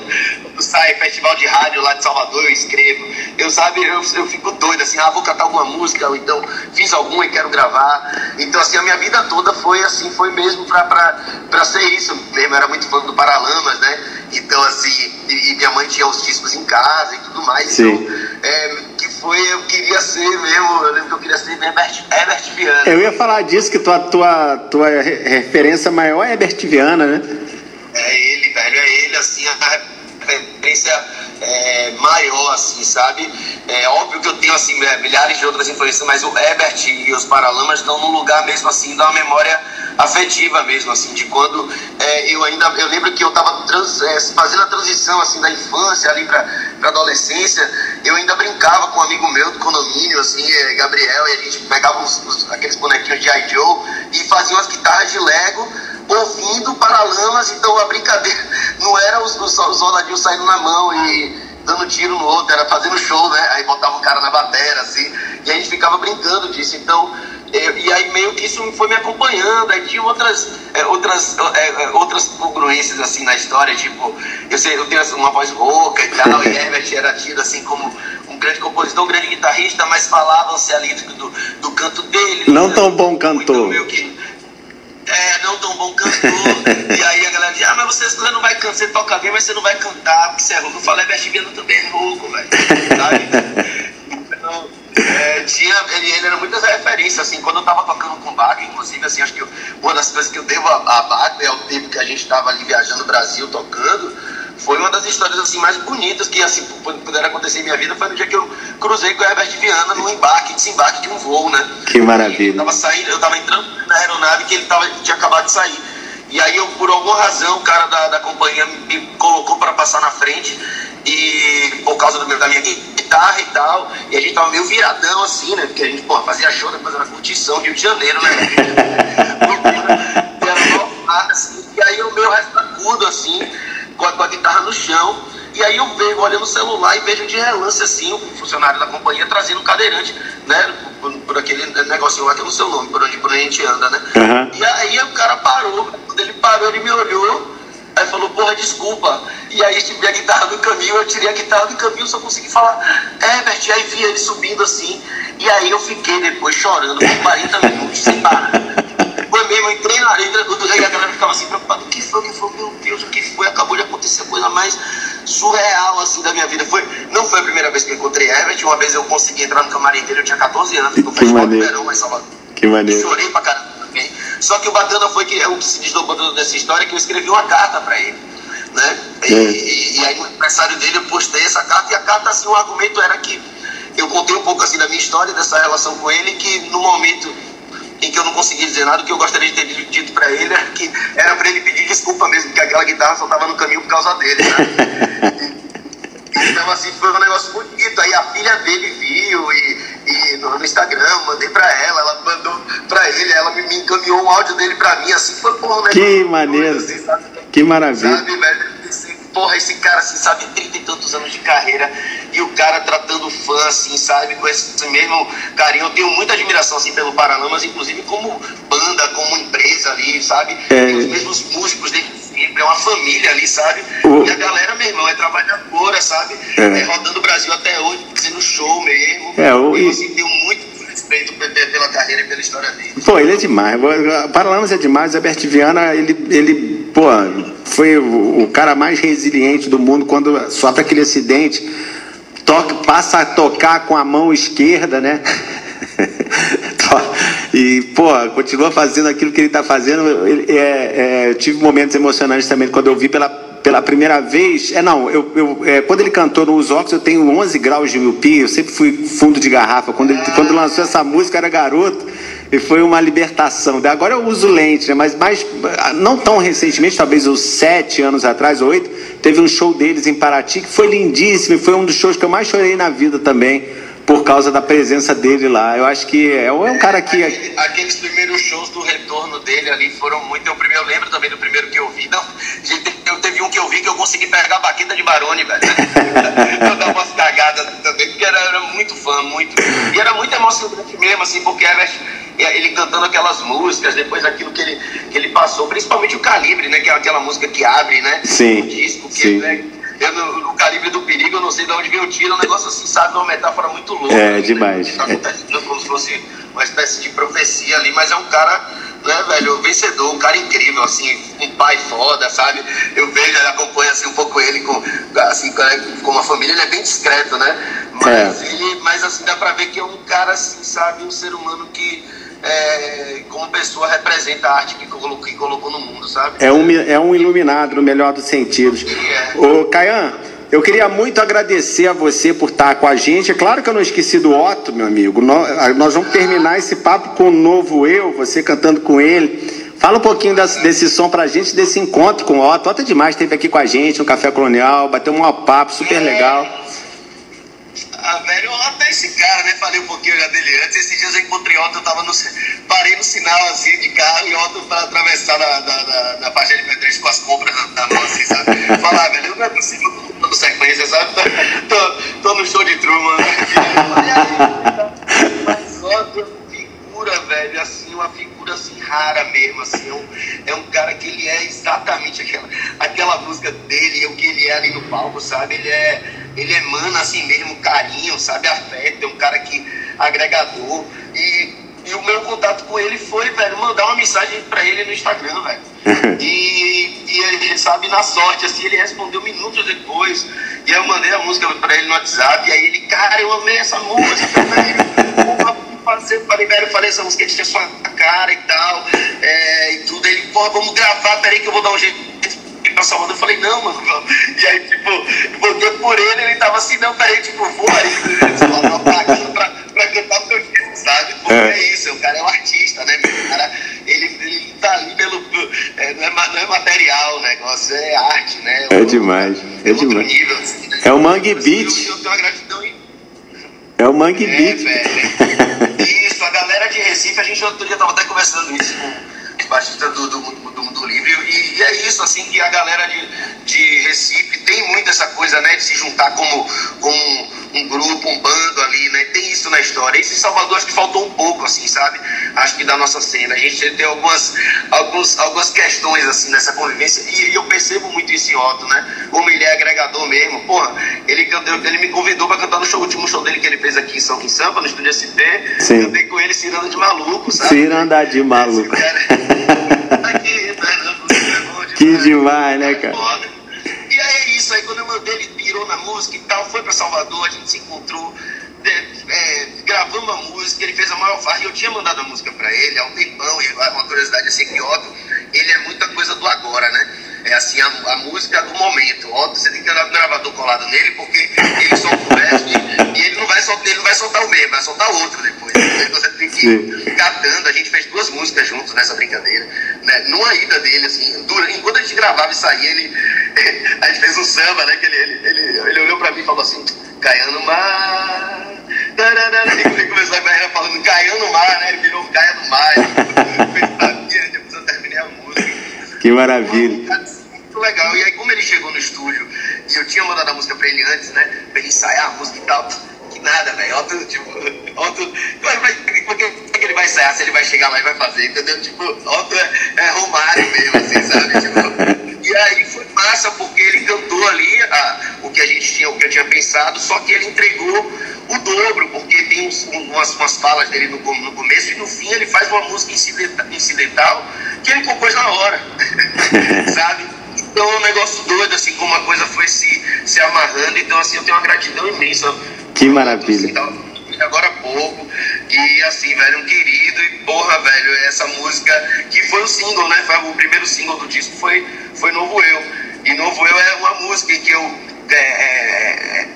sai festival de rádio lá de Salvador, eu escrevo. Eu, sabe, eu, eu fico doido, assim, ah, vou cantar alguma música, ou então fiz alguma e quero gravar. Então, assim, a minha vida toda foi assim, foi mesmo para ser isso mesmo. Eu era muito fã do Paralamas, né? Então, assim, e, e, minha mãe tinha os discos em casa e tudo mais. Sim. Então, é, que foi, eu queria ser mesmo, eu lembro que eu queria ser Herbert, Herbert Viana. Eu ia falar disso, que tua, tua, tua referência maior é Herbert Viana, né? É ele, velho, é ele, assim, a referência é, maior, assim, sabe? É óbvio que eu tenho, assim, é, milhares de outras influências, mas o Herbert e os Paralamas estão num lugar mesmo, assim, da memória afetiva mesmo, assim, de quando é, eu ainda, eu lembro que eu estava fazendo a transição, assim, da infância ali para adolescência, eu ainda brincava com um amigo meu do condomínio, assim, Gabriel, e a gente pegava aqueles bonequinhos de I. Joe e fazia umas guitarras de Lego, ouvindo Paralamas, então a brincadeira [LAUGHS] não era os, os, saindo na mão e dando tiro no outro, era fazendo show, né? Aí botava o cara na bateria, assim, e a gente ficava brincando disso. Então, e aí meio que isso foi me acompanhando, aí tinha outras, é, outras, é, é, outras congruências assim na história, tipo, eu sei, eu tenho uma voz rouca e tal, e [LAUGHS] Herbert era tido assim como um grande compositor, um grande guitarrista, mas falavam-se ali do, do canto dele. Não né? tão bom cantor. Então, que, é, não tão bom cantor. [LAUGHS] e aí a galera diz, ah, mas você, você não vai cantar, você toca bem, mas você não vai cantar, porque você é rouco. Eu falo, Herbert Viana também é rouco, velho. Sabe? [LAUGHS] Então, é, tinha, ele, ele era muitas referências, assim, quando eu estava tocando com o Bach, inclusive, assim, acho que eu, uma das coisas que eu devo a, a Bach é o tempo que a gente estava ali viajando no Brasil tocando, foi uma das histórias assim mais bonitas que assim puderam acontecer em minha vida foi no dia que eu cruzei com o Herbert Viana no embarque, desembarque de um voo, né? Que maravilha. Eu tava saindo, eu tava entrando na aeronave que ele tava, tinha acabado de sair. E aí eu, por alguma razão, o cara da, da companhia me colocou para passar na frente e por causa do meu, da minha guitarra e tal, e a gente tava meio viradão assim, né? Porque a gente, pô, fazia show, depois era curtição, Rio de Janeiro, né? e [LAUGHS] era assim, e aí eu meio restacudo, assim, com a, com a guitarra no chão, e aí eu vejo, olhando o celular e vejo de relance assim, o funcionário da companhia trazendo um cadeirante, né? Por, por aquele negocinho lá que eu não sei o nome, por onde, por onde a gente anda, né? Uhum. E aí o cara parou, quando ele parou, ele me olhou Aí falou, porra, desculpa. E aí tive a guitarra do caminho, eu tirei a guitarra do caminho, só consegui falar, Herbert, aí vi ele subindo assim. E aí eu fiquei depois chorando por 40 minutos sem parar. Mesmo, eu entrei na letra, e a galera ficava assim preocupada, o que foi, o que foi, meu Deus, o que foi? Acabou de acontecer a coisa mais surreal assim da minha vida. Foi, não foi a primeira vez que eu encontrei Herbert, uma vez eu consegui entrar no camarim dele, eu tinha 14 anos, no Festival do Verão, mas Salvador. Que maneiro. Chorei pra caramba também. Só que o bacana foi que o que se desdobrou dessa história que eu escrevi uma carta para ele. Né? E, é. e, e, aí no aniversário dele eu postei essa carta e a carta, assim, o argumento era que eu contei um pouco assim da minha história, dessa relação com ele, que no momento em que eu não consegui dizer nada, o que eu gostaria de ter dito para ele era que era para ele pedir desculpa mesmo, que aquela guitarra só estava no caminho por causa dele. Né? [LAUGHS] então, assim, foi um negócio bonito. Aí a filha dele viu e, e no, Instagram, mandei para ela, ela mandou para ele, ela me, me encaminhou um áudio dele para mim, assim, foi porra, né? Que maneiro, assim, que maravilha. Sabe, velho? Porra, esse cara, assim, sabe, trinta e tantos anos de carreira, e o cara tratando fã, assim, sabe, com esse mesmo carinho. Eu tenho muita admiração, assim, pelo Paralamas, inclusive como banda, como empresa ali, sabe? É. Os mesmos músicos dele sempre, é uma família ali, sabe? O... E a galera, meu irmão, é trabalhadora, sabe? É. É, rodando o Brasil até hoje, fazendo show mesmo. É, o... Eu, assim, tenho muito respeito pela carreira e pela história dele. Pô, ele é demais. Paralamas é demais. Albert Viana, ele, ele pô, foi o, o cara mais resiliente do mundo quando sofre aquele acidente. Toca, passa a tocar com a mão esquerda, né? [LAUGHS] e, pô, continua fazendo aquilo que ele está fazendo. Ele, é, é, tive momentos emocionantes também quando eu vi pela, pela primeira vez. É, não, eu, eu é, quando ele cantou no Os eu tenho 11 graus de miopia, eu sempre fui fundo de garrafa. Quando ele quando lançou essa música, era garoto. E foi uma libertação. Agora eu uso lente, né? mas mais, não tão recentemente, talvez uns sete anos atrás, oito, teve um show deles em Paraty que foi lindíssimo. E foi um dos shows que eu mais chorei na vida também por causa da presença dele lá. Eu acho que é, é um cara que. Aquele, aqueles primeiros shows do retorno dele ali foram muito. Eu, primeiro, eu lembro também do primeiro que eu vi. Não, eu teve um que eu vi que eu consegui pegar a baqueta de Barone, velho. [LAUGHS] eu dava umas cagadas também, porque era, era muito fã, muito. E era muito emocionante mesmo, assim, porque era ele cantando aquelas músicas, depois aquilo que ele, que ele passou, principalmente o Calibre, né? Que é aquela música que abre, né? Sim. O disco, que sim. Né, eu, no, no, Calibre do Perigo, eu não sei de onde veio o tiro, é um negócio assim, sabe? Uma metáfora muito louca. É, né, demais. Tá acontecendo como se fosse uma espécie de profecia ali, mas é um cara, né, velho, vencedor, um cara incrível, assim, um pai foda, sabe? Eu vejo, acompanho assim um pouco ele com, assim, com uma família, ele é bem discreto, né? Mas, é. ele, mas assim, dá pra ver que é um cara, assim, sabe, um ser humano que é, como pessoa representa a arte que colocou, que colocou no mundo, sabe? É um, é um iluminado no melhor dos sentidos. É. Ô, Caian, eu queria muito agradecer a você por estar com a gente. É claro que eu não esqueci do Otto, meu amigo. Nós, vamos terminar esse papo com o novo eu, você cantando com ele. Fala um pouquinho desse, desse som pra gente, desse encontro com o Otto. Otto é demais, esteve aqui com a gente no Café Colonial, bateu um papo super legal. Ah, velho, até esse cara, né? Falei um pouquinho já dele antes. Esses dias eu encontrei Otto, eu tava no. Parei no sinal assim de carro e Otto para atravessar na, na, faixa de pedreiros com as compras na mão, assim, sabe? Falar, velho, não é possível eu tô sequência, sabe? Tô, tô, no show de Truman. Né? Mas Otto é uma figura, velho, assim, uma figura assim rara mesmo, assim. É um, é um cara que ele é exatamente aquela, aquela música dele, é o que ele é ali no palco, sabe? Ele é ele emana assim mesmo carinho, sabe, afeto, é um cara que agregador. E, e o meu contato com ele foi, velho, mandar uma mensagem para ele no Instagram, velho. [LAUGHS] e, e ele, sabe, na sorte, assim, ele respondeu minutos depois. E eu mandei a música para ele no WhatsApp, e aí ele, cara, eu amei essa música, velho. Fazer, falei, velho, eu falei essa música tinha sua cara e tal, é, e tudo. Ele, porra, vamos gravar, peraí que eu vou dar um jeito pra Salvador. Eu falei, não, mano, vamos. E aí, tipo, voltei por ele, ele tava assim, não, peraí, tipo, vou aí, tava pagando pra, pra cantar o teu disco, sabe? Porque é. é isso, o cara é um artista, né? O cara, ele, ele tá ali pelo. É, não, é, não é material o negócio, é arte, né? É, demais, é, demais. Nível, assim, né? É o Mangue Beat. Eu, eu tenho uma gratidão é o Mangue é, Beat. Velho. [LAUGHS] Isso, a galera de Recife, a gente outro dia tava até conversando isso com os baixistas do, do, do do livro. E, e, é isso, assim, que a galera de, de Recife tem muito essa coisa, né, de se juntar como, como um grupo, um bando ali, né? Tem isso na história. Isso em Salvador acho que faltou um pouco, assim, sabe? Acho que da nossa cena. A gente tem algumas, alguns, algumas questões, assim, nessa convivência. E, e eu percebo muito isso em Otto, né? Como ele é agregador mesmo. Porra, ele, ele me convidou para cantar no show, último show dele que ele fez aqui em São em Sampa, no Estúdio SP. Sim. Cantei com ele Ciranda de Maluco, sabe? Ciranda de Maluco. Aqui, que demais, né, cara? E aí é isso, aí quando eu mandei, ele pirou na música e tal, foi pra Salvador, a gente se encontrou, é, é, gravamos a música, ele fez a maior farra, eu tinha mandado a música pra ele há um tempão, e uma curiosidade assim que Otto, ele é muita coisa do agora, né? É assim, a, a música do momento. Otto, você tem que andar com o gravador colado nele, porque ele solta o verso e, e ele, não vai soltar, ele não vai soltar o mesmo, vai soltar outro depois. Então você tem que ir catando. A gente fez duas músicas juntos nessa brincadeira. Né? Numa ida dele, assim, durante, enquanto a gente gravava e saía, ele, [LAUGHS] a gente fez um samba, né? Que ele, ele, ele, ele olhou pra mim e falou assim, Caiano Mar. Ele começou a ir falando Caiano Mar, né? Ele virou Caia no Mar. Depois eu terminei a música. Que maravilha. Muito legal. E aí, como ele chegou no estúdio, e eu tinha mandado a música pra ele antes, né? Pra ele ensaiar a música e tal. Que nada, velho. Otto, tipo, Otto. Como é que ele vai ensaiar se ele vai chegar lá e vai fazer, entendeu? Tipo, Otto é, é Romário mesmo, assim, sabe? Tipo, e aí foi massa, porque ele cantou ali a, o que a gente tinha, o que eu tinha pensado, só que ele entregou o dobro, porque tem uns, umas, umas falas dele no, no começo e no fim ele faz uma música incidental, incidental que ele compôs na hora, [LAUGHS] sabe? Então é um negócio doido, assim, como a coisa foi se, se amarrando. Então, assim, eu tenho uma gratidão imensa. Que maravilha. Assim, agora há pouco. E assim, velho, um querido. E porra, velho, essa música que foi o single, né? Foi o primeiro single do disco foi, foi Novo Eu. E Novo Eu é uma música que eu é, é,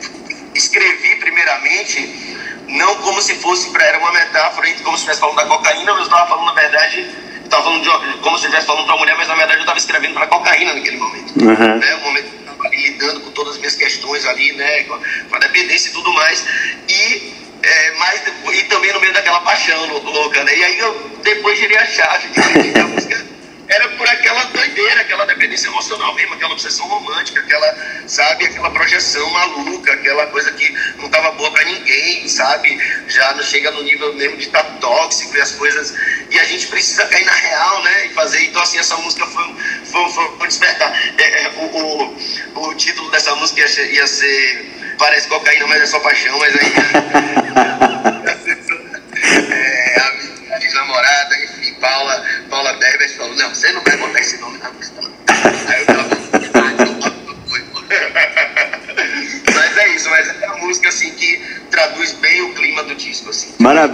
escrevi primeiramente, não como se fosse para era uma metáfora, como se estivesse falando da cocaína, mas eu estava falando, na verdade, estava falando de, como se estivesse falando para mulher, mas na verdade eu estava escrevendo para cocaína naquele momento. Uhum. Né? O momento que eu estava ali lidando com todas as minhas questões ali, né? Com a, dependência e tudo mais. E, é, mais, e também no meio daquela paixão louca, né? E aí eu depois girei a chave, que a [LAUGHS] música era por aquela doideira aquela dependência emocional mesmo, aquela obsessão romântica, aquela, sabe, aquela projeção maluca, aquela coisa que não tava boa para ninguém, sabe? Já não chega no nível mesmo de estar tá tóxico e as coisas. E a gente precisa cair na real, né? E fazer. Então, assim, essa música foi, foi, foi, foi despertar. É, é, o, o, o, título dessa música ia ser Parece cocaína, mas é só paixão, mas aí.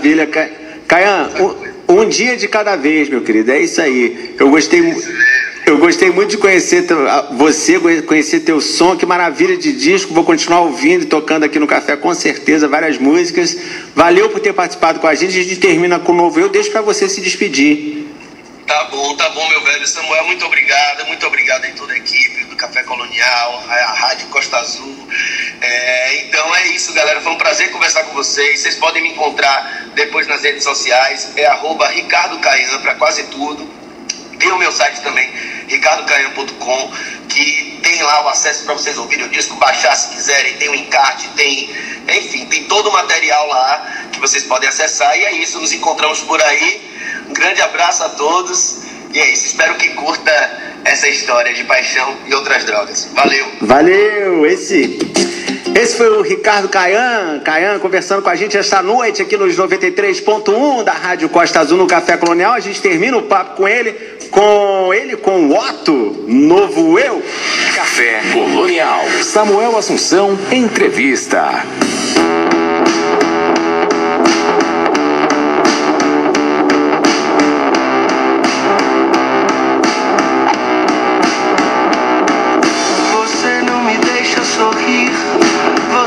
Maravilha, Ca... Caian, um, um, dia de cada vez, meu querido, é isso aí. Eu gostei muito. Eu gostei muito de conhecer você, conhecer teu som, que maravilha de disco. Vou continuar ouvindo e tocando aqui no café com certeza várias músicas. Valeu por ter participado com a gente. A gente termina com o novo eu. Deixo para você se despedir. Tá bom, tá bom, meu velho Samuel. Muito obrigado, muito obrigado em toda a equipe Colonial, a Rádio Costa Azul. É, então é isso, galera. Foi um prazer conversar com vocês. Vocês podem me encontrar depois nas redes sociais. É arroba Ricardo para quase tudo. Tem o meu site também, ricardocaian.com, que tem lá o acesso para vocês ouvirem o disco, baixar se quiserem, tem o encarte, tem, enfim, tem todo o material lá que vocês podem acessar. E é isso, nos encontramos por aí. Um grande abraço a todos. E é isso, espero que curta essa história de paixão e outras drogas. Valeu! Valeu! Esse. Esse foi o Ricardo Caian, Caian conversando com a gente esta noite aqui nos 93.1 da Rádio Costa Azul no Café Colonial. A gente termina o papo com ele com ele, com o Otto, novo eu. Café Colonial. Samuel Assunção, entrevista.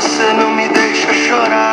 Você não me deixa chorar.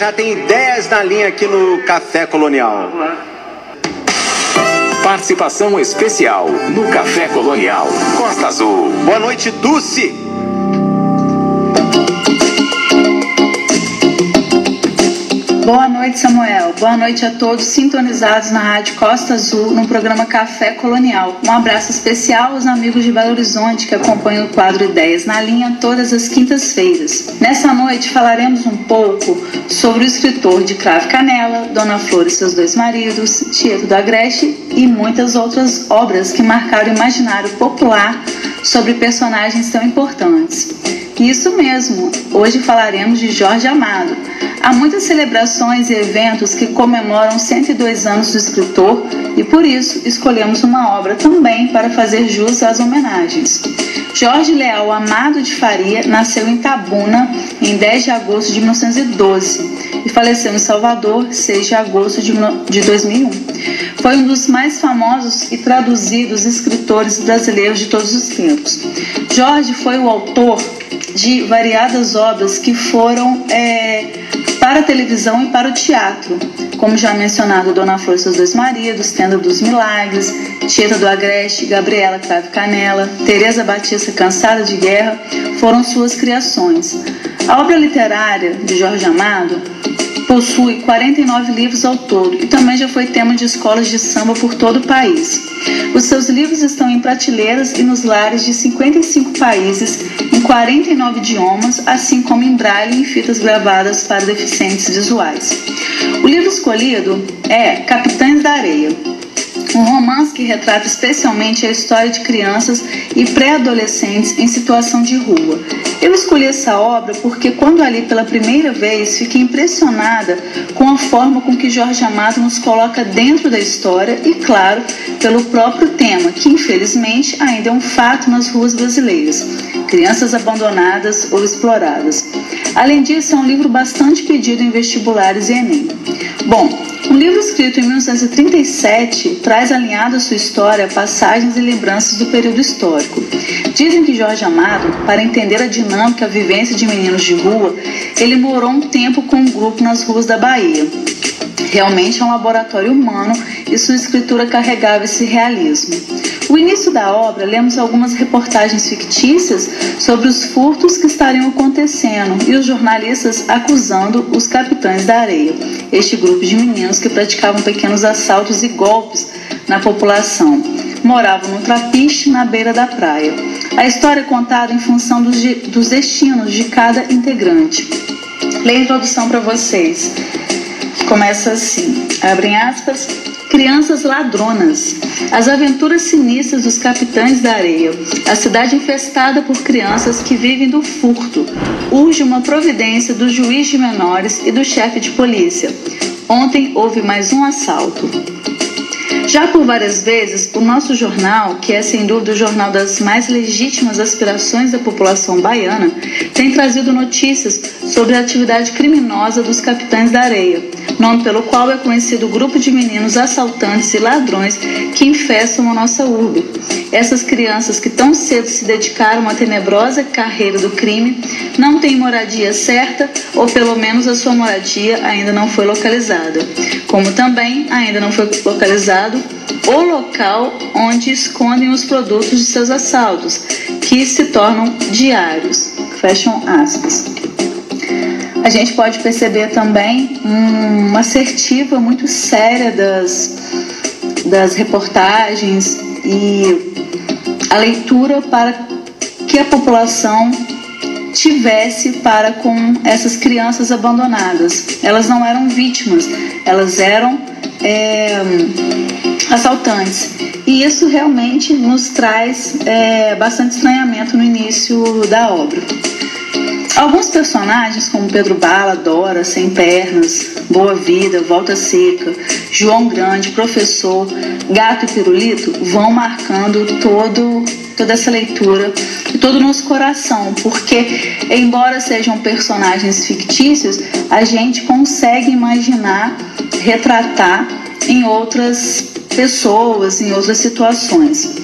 Já tem ideias na linha aqui no Café Colonial. Participação especial no Café Colonial Costa Azul. Boa noite, Dulce. Noite, Samuel. Boa noite a todos sintonizados na Rádio Costa Azul no programa Café Colonial. Um abraço especial aos amigos de Belo Horizonte que acompanham o quadro Ideias na Linha todas as quintas-feiras. Nessa noite falaremos um pouco sobre o escritor de Crave Canela, Dona Flor e seus dois maridos, Tieto da Agreste e muitas outras obras que marcaram o imaginário popular sobre personagens tão importantes. Isso mesmo, hoje falaremos de Jorge Amado Há muitas celebrações e eventos que comemoram 102 anos do escritor e por isso escolhemos uma obra também para fazer jus às homenagens. Jorge Leal Amado de Faria nasceu em Tabuna em 10 de agosto de 1912 e faleceu em Salvador 6 de agosto de 2001. Foi um dos mais famosos e traduzidos escritores brasileiros de todos os tempos. Jorge foi o autor de variadas obras que foram é, para a televisão e para o teatro, como já mencionado Dona Flor e seus dois maridos, Tenda dos Milagres, Tieta do Agreste, Gabriela Crave Canela, Teresa Batista Cansada de Guerra, foram suas criações. A obra literária de Jorge Amado possui 49 livros ao todo e também já foi tema de escolas de samba por todo o país. Os seus livros estão em prateleiras e nos lares de 55 países, em 49 idiomas, assim como em braille e fitas gravadas para deficientes visuais. O livro escolhido é Capitães da Areia, um romance que retrata especialmente a história de crianças e pré-adolescentes em situação de rua. Eu escolhi essa obra porque, quando ali pela primeira vez, fiquei impressionada com a forma com que Jorge Amado nos coloca dentro da história e, claro, pelo próprio tema, que infelizmente ainda é um fato nas ruas brasileiras: crianças abandonadas ou exploradas. Além disso, é um livro bastante pedido em vestibulares e Enem. Bom, um livro escrito em 1937 traz alinhado à sua história passagens e lembranças do período histórico. Dizem que Jorge Amado, para entender a dinâmica, a vivência de meninos de rua, ele morou um tempo com um grupo nas ruas da Bahia. Realmente é um laboratório humano e sua escritura carregava esse realismo. O início da obra, lemos algumas reportagens fictícias sobre os furtos que estariam acontecendo e os jornalistas acusando os capitães da areia, este grupo de meninos que praticavam pequenos assaltos e golpes na população. Moravam no trapiche na beira da praia. A história é contada em função dos, dos destinos de cada integrante. Leio a introdução para vocês. Começa assim, abrem aspas, Crianças ladronas. As aventuras sinistras dos capitães da areia. A cidade infestada por crianças que vivem do furto. Urge uma providência do juiz de menores e do chefe de polícia. Ontem houve mais um assalto. Já por várias vezes, o nosso jornal, que é sem dúvida o jornal das mais legítimas aspirações da população baiana, tem trazido notícias sobre a atividade criminosa dos capitães da areia, nome pelo qual é conhecido o grupo de meninos assaltantes e ladrões que infestam a nossa urbe. Essas crianças que tão cedo se dedicaram à tenebrosa carreira do crime não têm moradia certa ou pelo menos a sua moradia ainda não foi localizada. Como também ainda não foi localizado o local onde escondem os produtos de seus assaltos, que se tornam diários. Fecham aspas. A gente pode perceber também uma assertiva muito séria das, das reportagens e a leitura para que a população tivesse para com essas crianças abandonadas. Elas não eram vítimas, elas eram é, assaltantes. E isso realmente nos traz é, bastante estranhamento no início da obra. Alguns personagens, como Pedro Bala, Dora, Sem Pernas, Boa Vida, Volta Seca, João Grande, Professor, Gato e Pirulito, vão marcando todo, toda essa leitura e todo o nosso coração, porque, embora sejam personagens fictícios, a gente consegue imaginar, retratar em outras pessoas, em outras situações.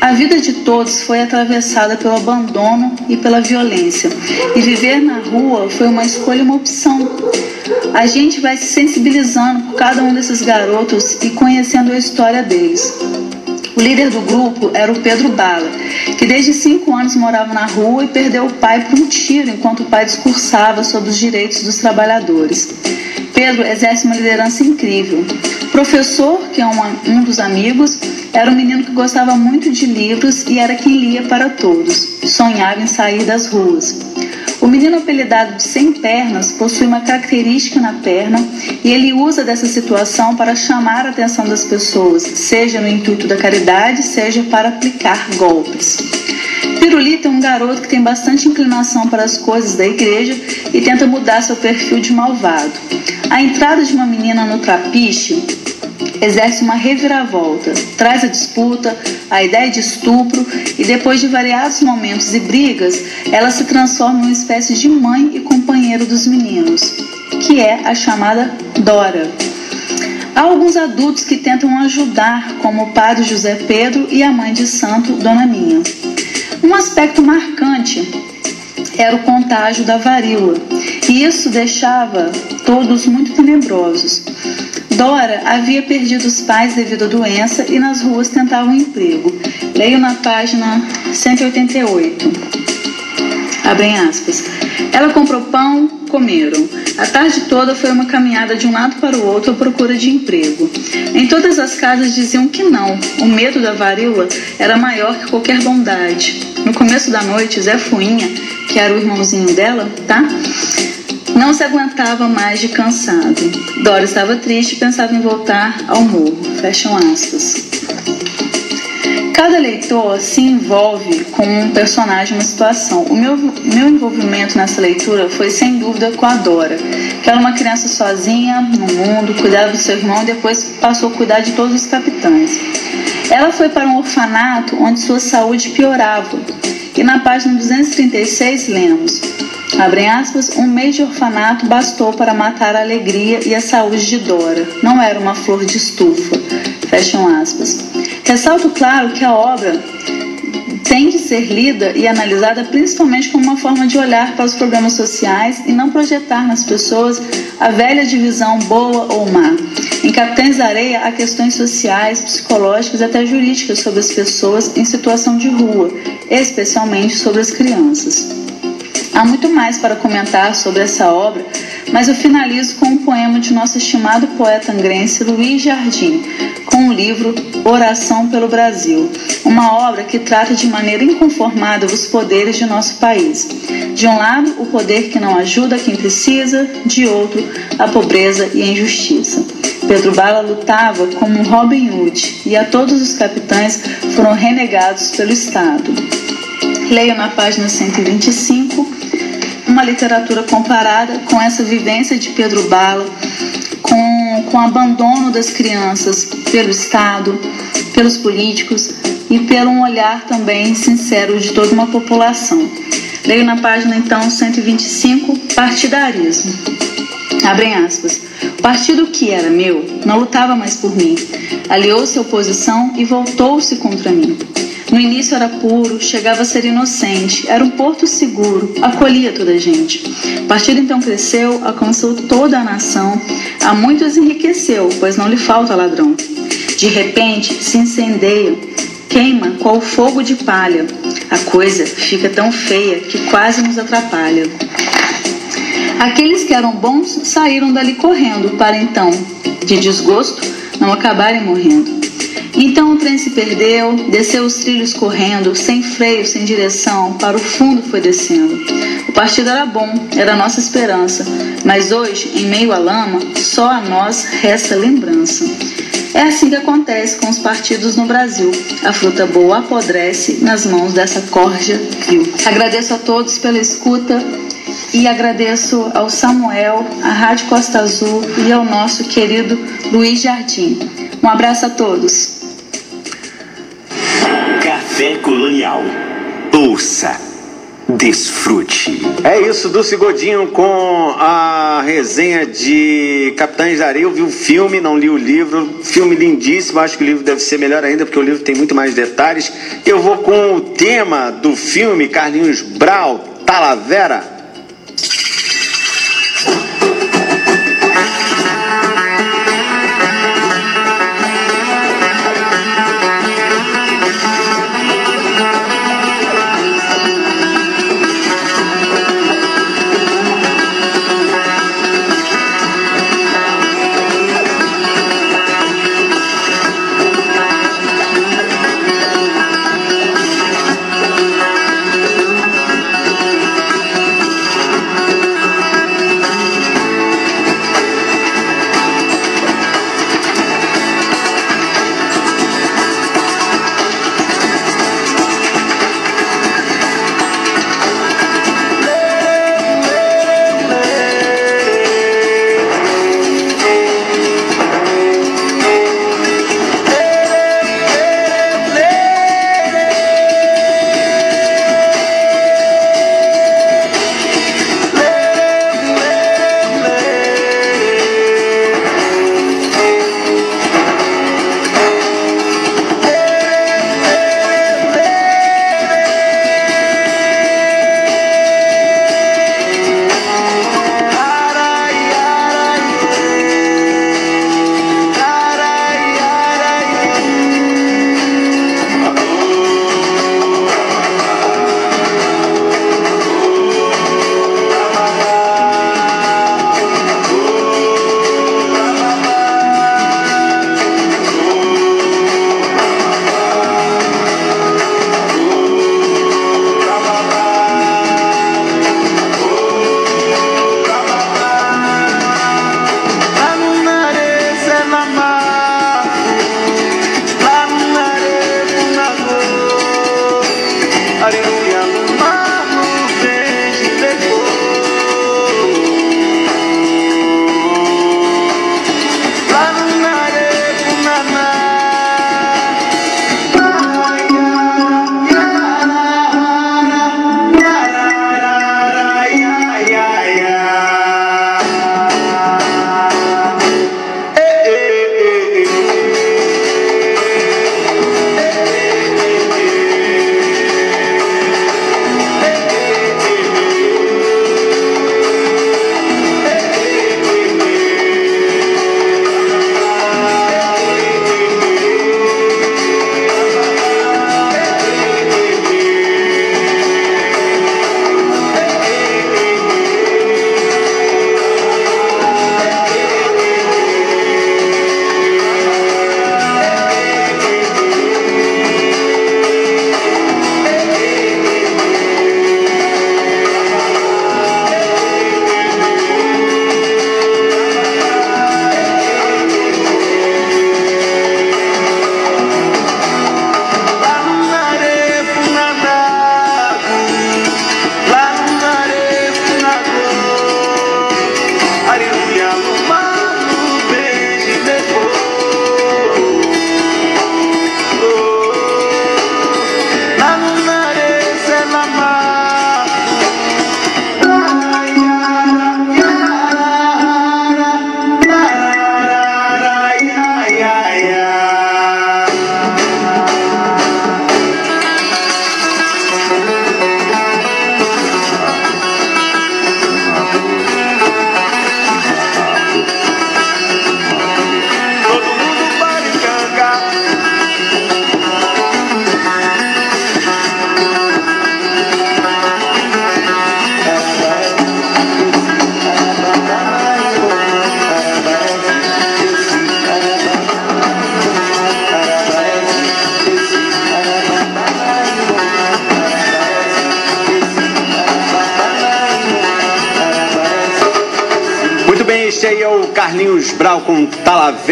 A vida de todos foi atravessada pelo abandono e pela violência, e viver na rua foi uma escolha, uma opção. A gente vai se sensibilizando por cada um desses garotos e conhecendo a história deles. O líder do grupo era o Pedro Bala, que desde cinco anos morava na rua e perdeu o pai por um tiro enquanto o pai discursava sobre os direitos dos trabalhadores. Pedro exerce uma liderança incrível. Professor, que é uma, um dos amigos, era um menino que gostava muito de livros e era quem lia para todos. Sonhava em sair das ruas. O menino apelidado de sem pernas possui uma característica na perna e ele usa dessa situação para chamar a atenção das pessoas, seja no intuito da caridade, seja para aplicar golpes. Pirulito é um garoto que tem bastante inclinação para as coisas da igreja e tenta mudar seu perfil de malvado. A entrada de uma menina no trapiche exerce uma reviravolta, traz a disputa, a ideia de estupro e depois de variados momentos e brigas, ela se transforma em uma espécie de mãe e companheiro dos meninos, que é a chamada Dora. Há alguns adultos que tentam ajudar, como o padre José Pedro e a mãe de santo, Dona Minha. Um aspecto marcante era o contágio da varíola, e isso deixava todos muito tenebrosos. Dora havia perdido os pais devido à doença e nas ruas tentava um emprego. Leio na página 188. Abrem aspas. Ela comprou pão, comeram. A tarde toda foi uma caminhada de um lado para o outro à procura de emprego. Em todas as casas diziam que não. O medo da varíola era maior que qualquer bondade. No começo da noite, Zé Fuinha, que era o irmãozinho dela, tá? Não se aguentava mais de cansado. Dora estava triste e pensava em voltar ao morro. Fecham aspas. Cada leitor se envolve com um personagem, uma situação. O meu, meu envolvimento nessa leitura foi sem dúvida com a Dora, que era uma criança sozinha no mundo, cuidava do seu irmão e depois passou a cuidar de todos os capitães. Ela foi para um orfanato onde sua saúde piorava. E na página 236 lemos: Abrem aspas, um mês de orfanato bastou para matar a alegria e a saúde de Dora. Não era uma flor de estufa. Fecham aspas. Ressalto claro que a obra tem de ser lida e analisada principalmente como uma forma de olhar para os problemas sociais e não projetar nas pessoas a velha divisão boa ou má. Em Capitães da Areia há questões sociais, psicológicas e até jurídicas sobre as pessoas em situação de rua, especialmente sobre as crianças. Há muito mais para comentar sobre essa obra, mas eu finalizo com um poema de nosso estimado poeta angrense Luiz Jardim, com o livro Oração pelo Brasil, uma obra que trata de maneira inconformada os poderes de nosso país. De um lado, o poder que não ajuda quem precisa, de outro, a pobreza e a injustiça. Pedro Bala lutava como um Robin Hood e a todos os capitães foram renegados pelo Estado. Leio na página 125 uma literatura comparada com essa vivência de Pedro Bala, com, com o abandono das crianças pelo Estado, pelos políticos e pelo um olhar também sincero de toda uma população. Leio na página então 125, partidarismo. Abrem aspas. O partido que era meu não lutava mais por mim. Aliou-se à oposição e voltou-se contra mim. No início era puro, chegava a ser inocente, era um porto seguro, acolhia toda a gente. O partido então cresceu, alcançou toda a nação, a muitos enriqueceu, pois não lhe falta ladrão. De repente se incendeia, queima qual fogo de palha. A coisa fica tão feia que quase nos atrapalha. Aqueles que eram bons saíram dali correndo, para então, de desgosto, não acabarem morrendo. Então o trem se perdeu, desceu os trilhos correndo, sem freio, sem direção, para o fundo foi descendo. O partido era bom, era a nossa esperança, mas hoje, em meio à lama, só a nós resta lembrança. É assim que acontece com os partidos no Brasil. A fruta boa apodrece nas mãos dessa corja vil. Agradeço a todos pela escuta e agradeço ao Samuel, à Rádio Costa Azul e ao nosso querido Luiz Jardim. Um abraço a todos. Café Colonial. Ouça Desfrute. É isso, Dulce Godinho com a resenha de Capitães da Areia. Eu vi o filme, não li o livro. Filme lindíssimo, acho que o livro deve ser melhor ainda, porque o livro tem muito mais detalhes. Eu vou com o tema do filme, Carlinhos Brau, Talavera.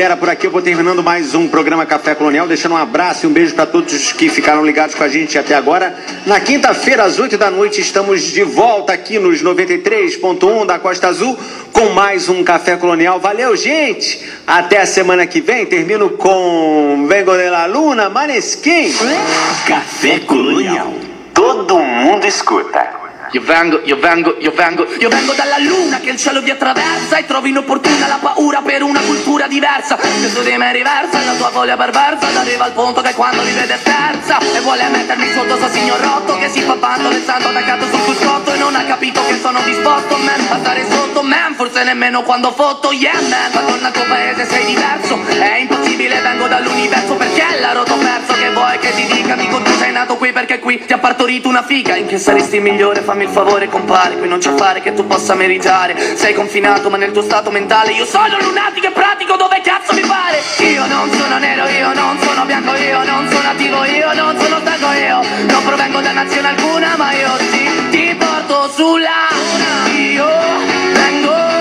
Talavera. Por aqui eu vou terminando mais um programa Café Colonial, deixando um abraço e um beijo para todos que ficaram ligados com a gente até agora. Na quinta-feira, às 8 da noite, estamos de volta aqui nos 93.1 da Costa Azul com mais um Café Colonial. Valeu, gente! Até a semana que vem. Termino com Vengo de la Luna, Maneskin. Café Colonial. Todo mundo escuta. Io vengo, io vengo, io vengo, io vengo dalla luna che il cielo vi attraversa e trovi inopportuna la paura per una cultura diversa. Su di me riversa la tua voglia perversa ed arriva al punto che quando mi vede terza e vuole mettermi sotto suo signor rotto che si fa bando restando attaccato sul cruscotto e non ha capito che sono disposto, man, a stare sotto, man, forse nemmeno quando fotto, yeah, man, ma torna al tuo paese sei diverso, è impossibile, vengo dall'universo perché l'ha rotto perso, che vuoi che ti dica, amico, tu sei nato qui perché qui ti ha partorito una figa, in che saresti migliore, fammi il favore, compare, qui non c'è affare che tu possa meritare, sei confinato ma nel tuo stato mentale, io sono lunatico e pratico dove cazzo mi pare, io non sono nero, io non sono bianco, io non sono attivo, io non sono stanco, io non provengo da nazione alcuna, ma io sì, ti porto sulla luna, io vengo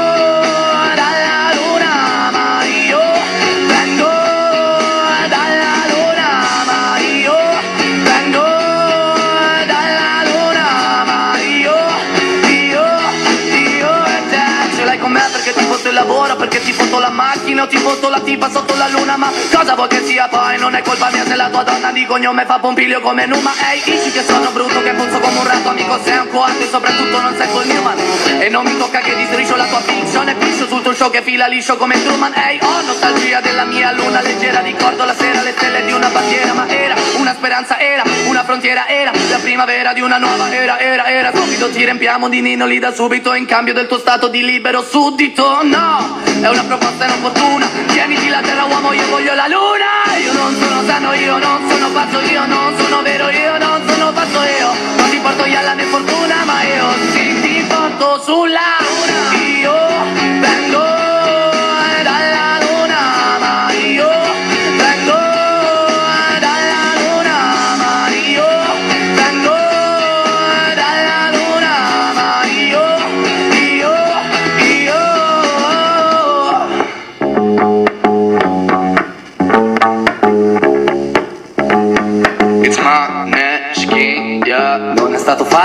ti foto la tipa sotto la luna, ma cosa vuoi che sia poi? Non è colpa mia se la tua donna di cognome fa pompiglio come Numa, ehi, dici che sono brutto, che puzzo come un ratto, amico sei un coatto e soprattutto non sei col Newman, e non mi tocca che distriscio la tua fiction e piscio sul tuo show che fila liscio come Truman, ehi, ho nostalgia della mia luna leggera, ricordo la sera le stelle di una bandiera, ma era una speranza, era una frontiera, era la primavera di una nuova era, era, era, subito ti riempiamo di ninoli da subito in cambio del tuo stato di libero suddito, no, è una proposta inopportuna, tieniti la terra uomo, io voglio la luna, io non sono sano, io non sono pazzo, io non sono vero, io non sono pazzo, io non ti porto ialla né fortuna, ma io sì ti porto sulla luna, io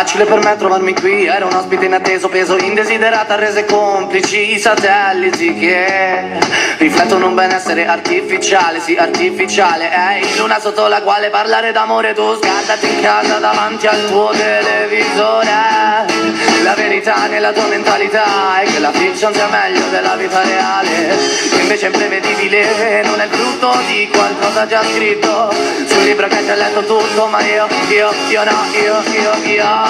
facile per me trovarmi qui. Ero un ospite inatteso, peso indesiderata Rese complici i satelliti che Riflettono un benessere artificiale. Sì, artificiale Ehi, luna sotto la quale parlare d'amore Tu scaldati in casa davanti al tuo televisore. La verità nella tua mentalità È che la fiction sia meglio della vita reale. Che invece è imprevedibile Non è il frutto di qualcosa già scritto. Sul libro che c'è letto tutto Ma io, io, io no, io, io, io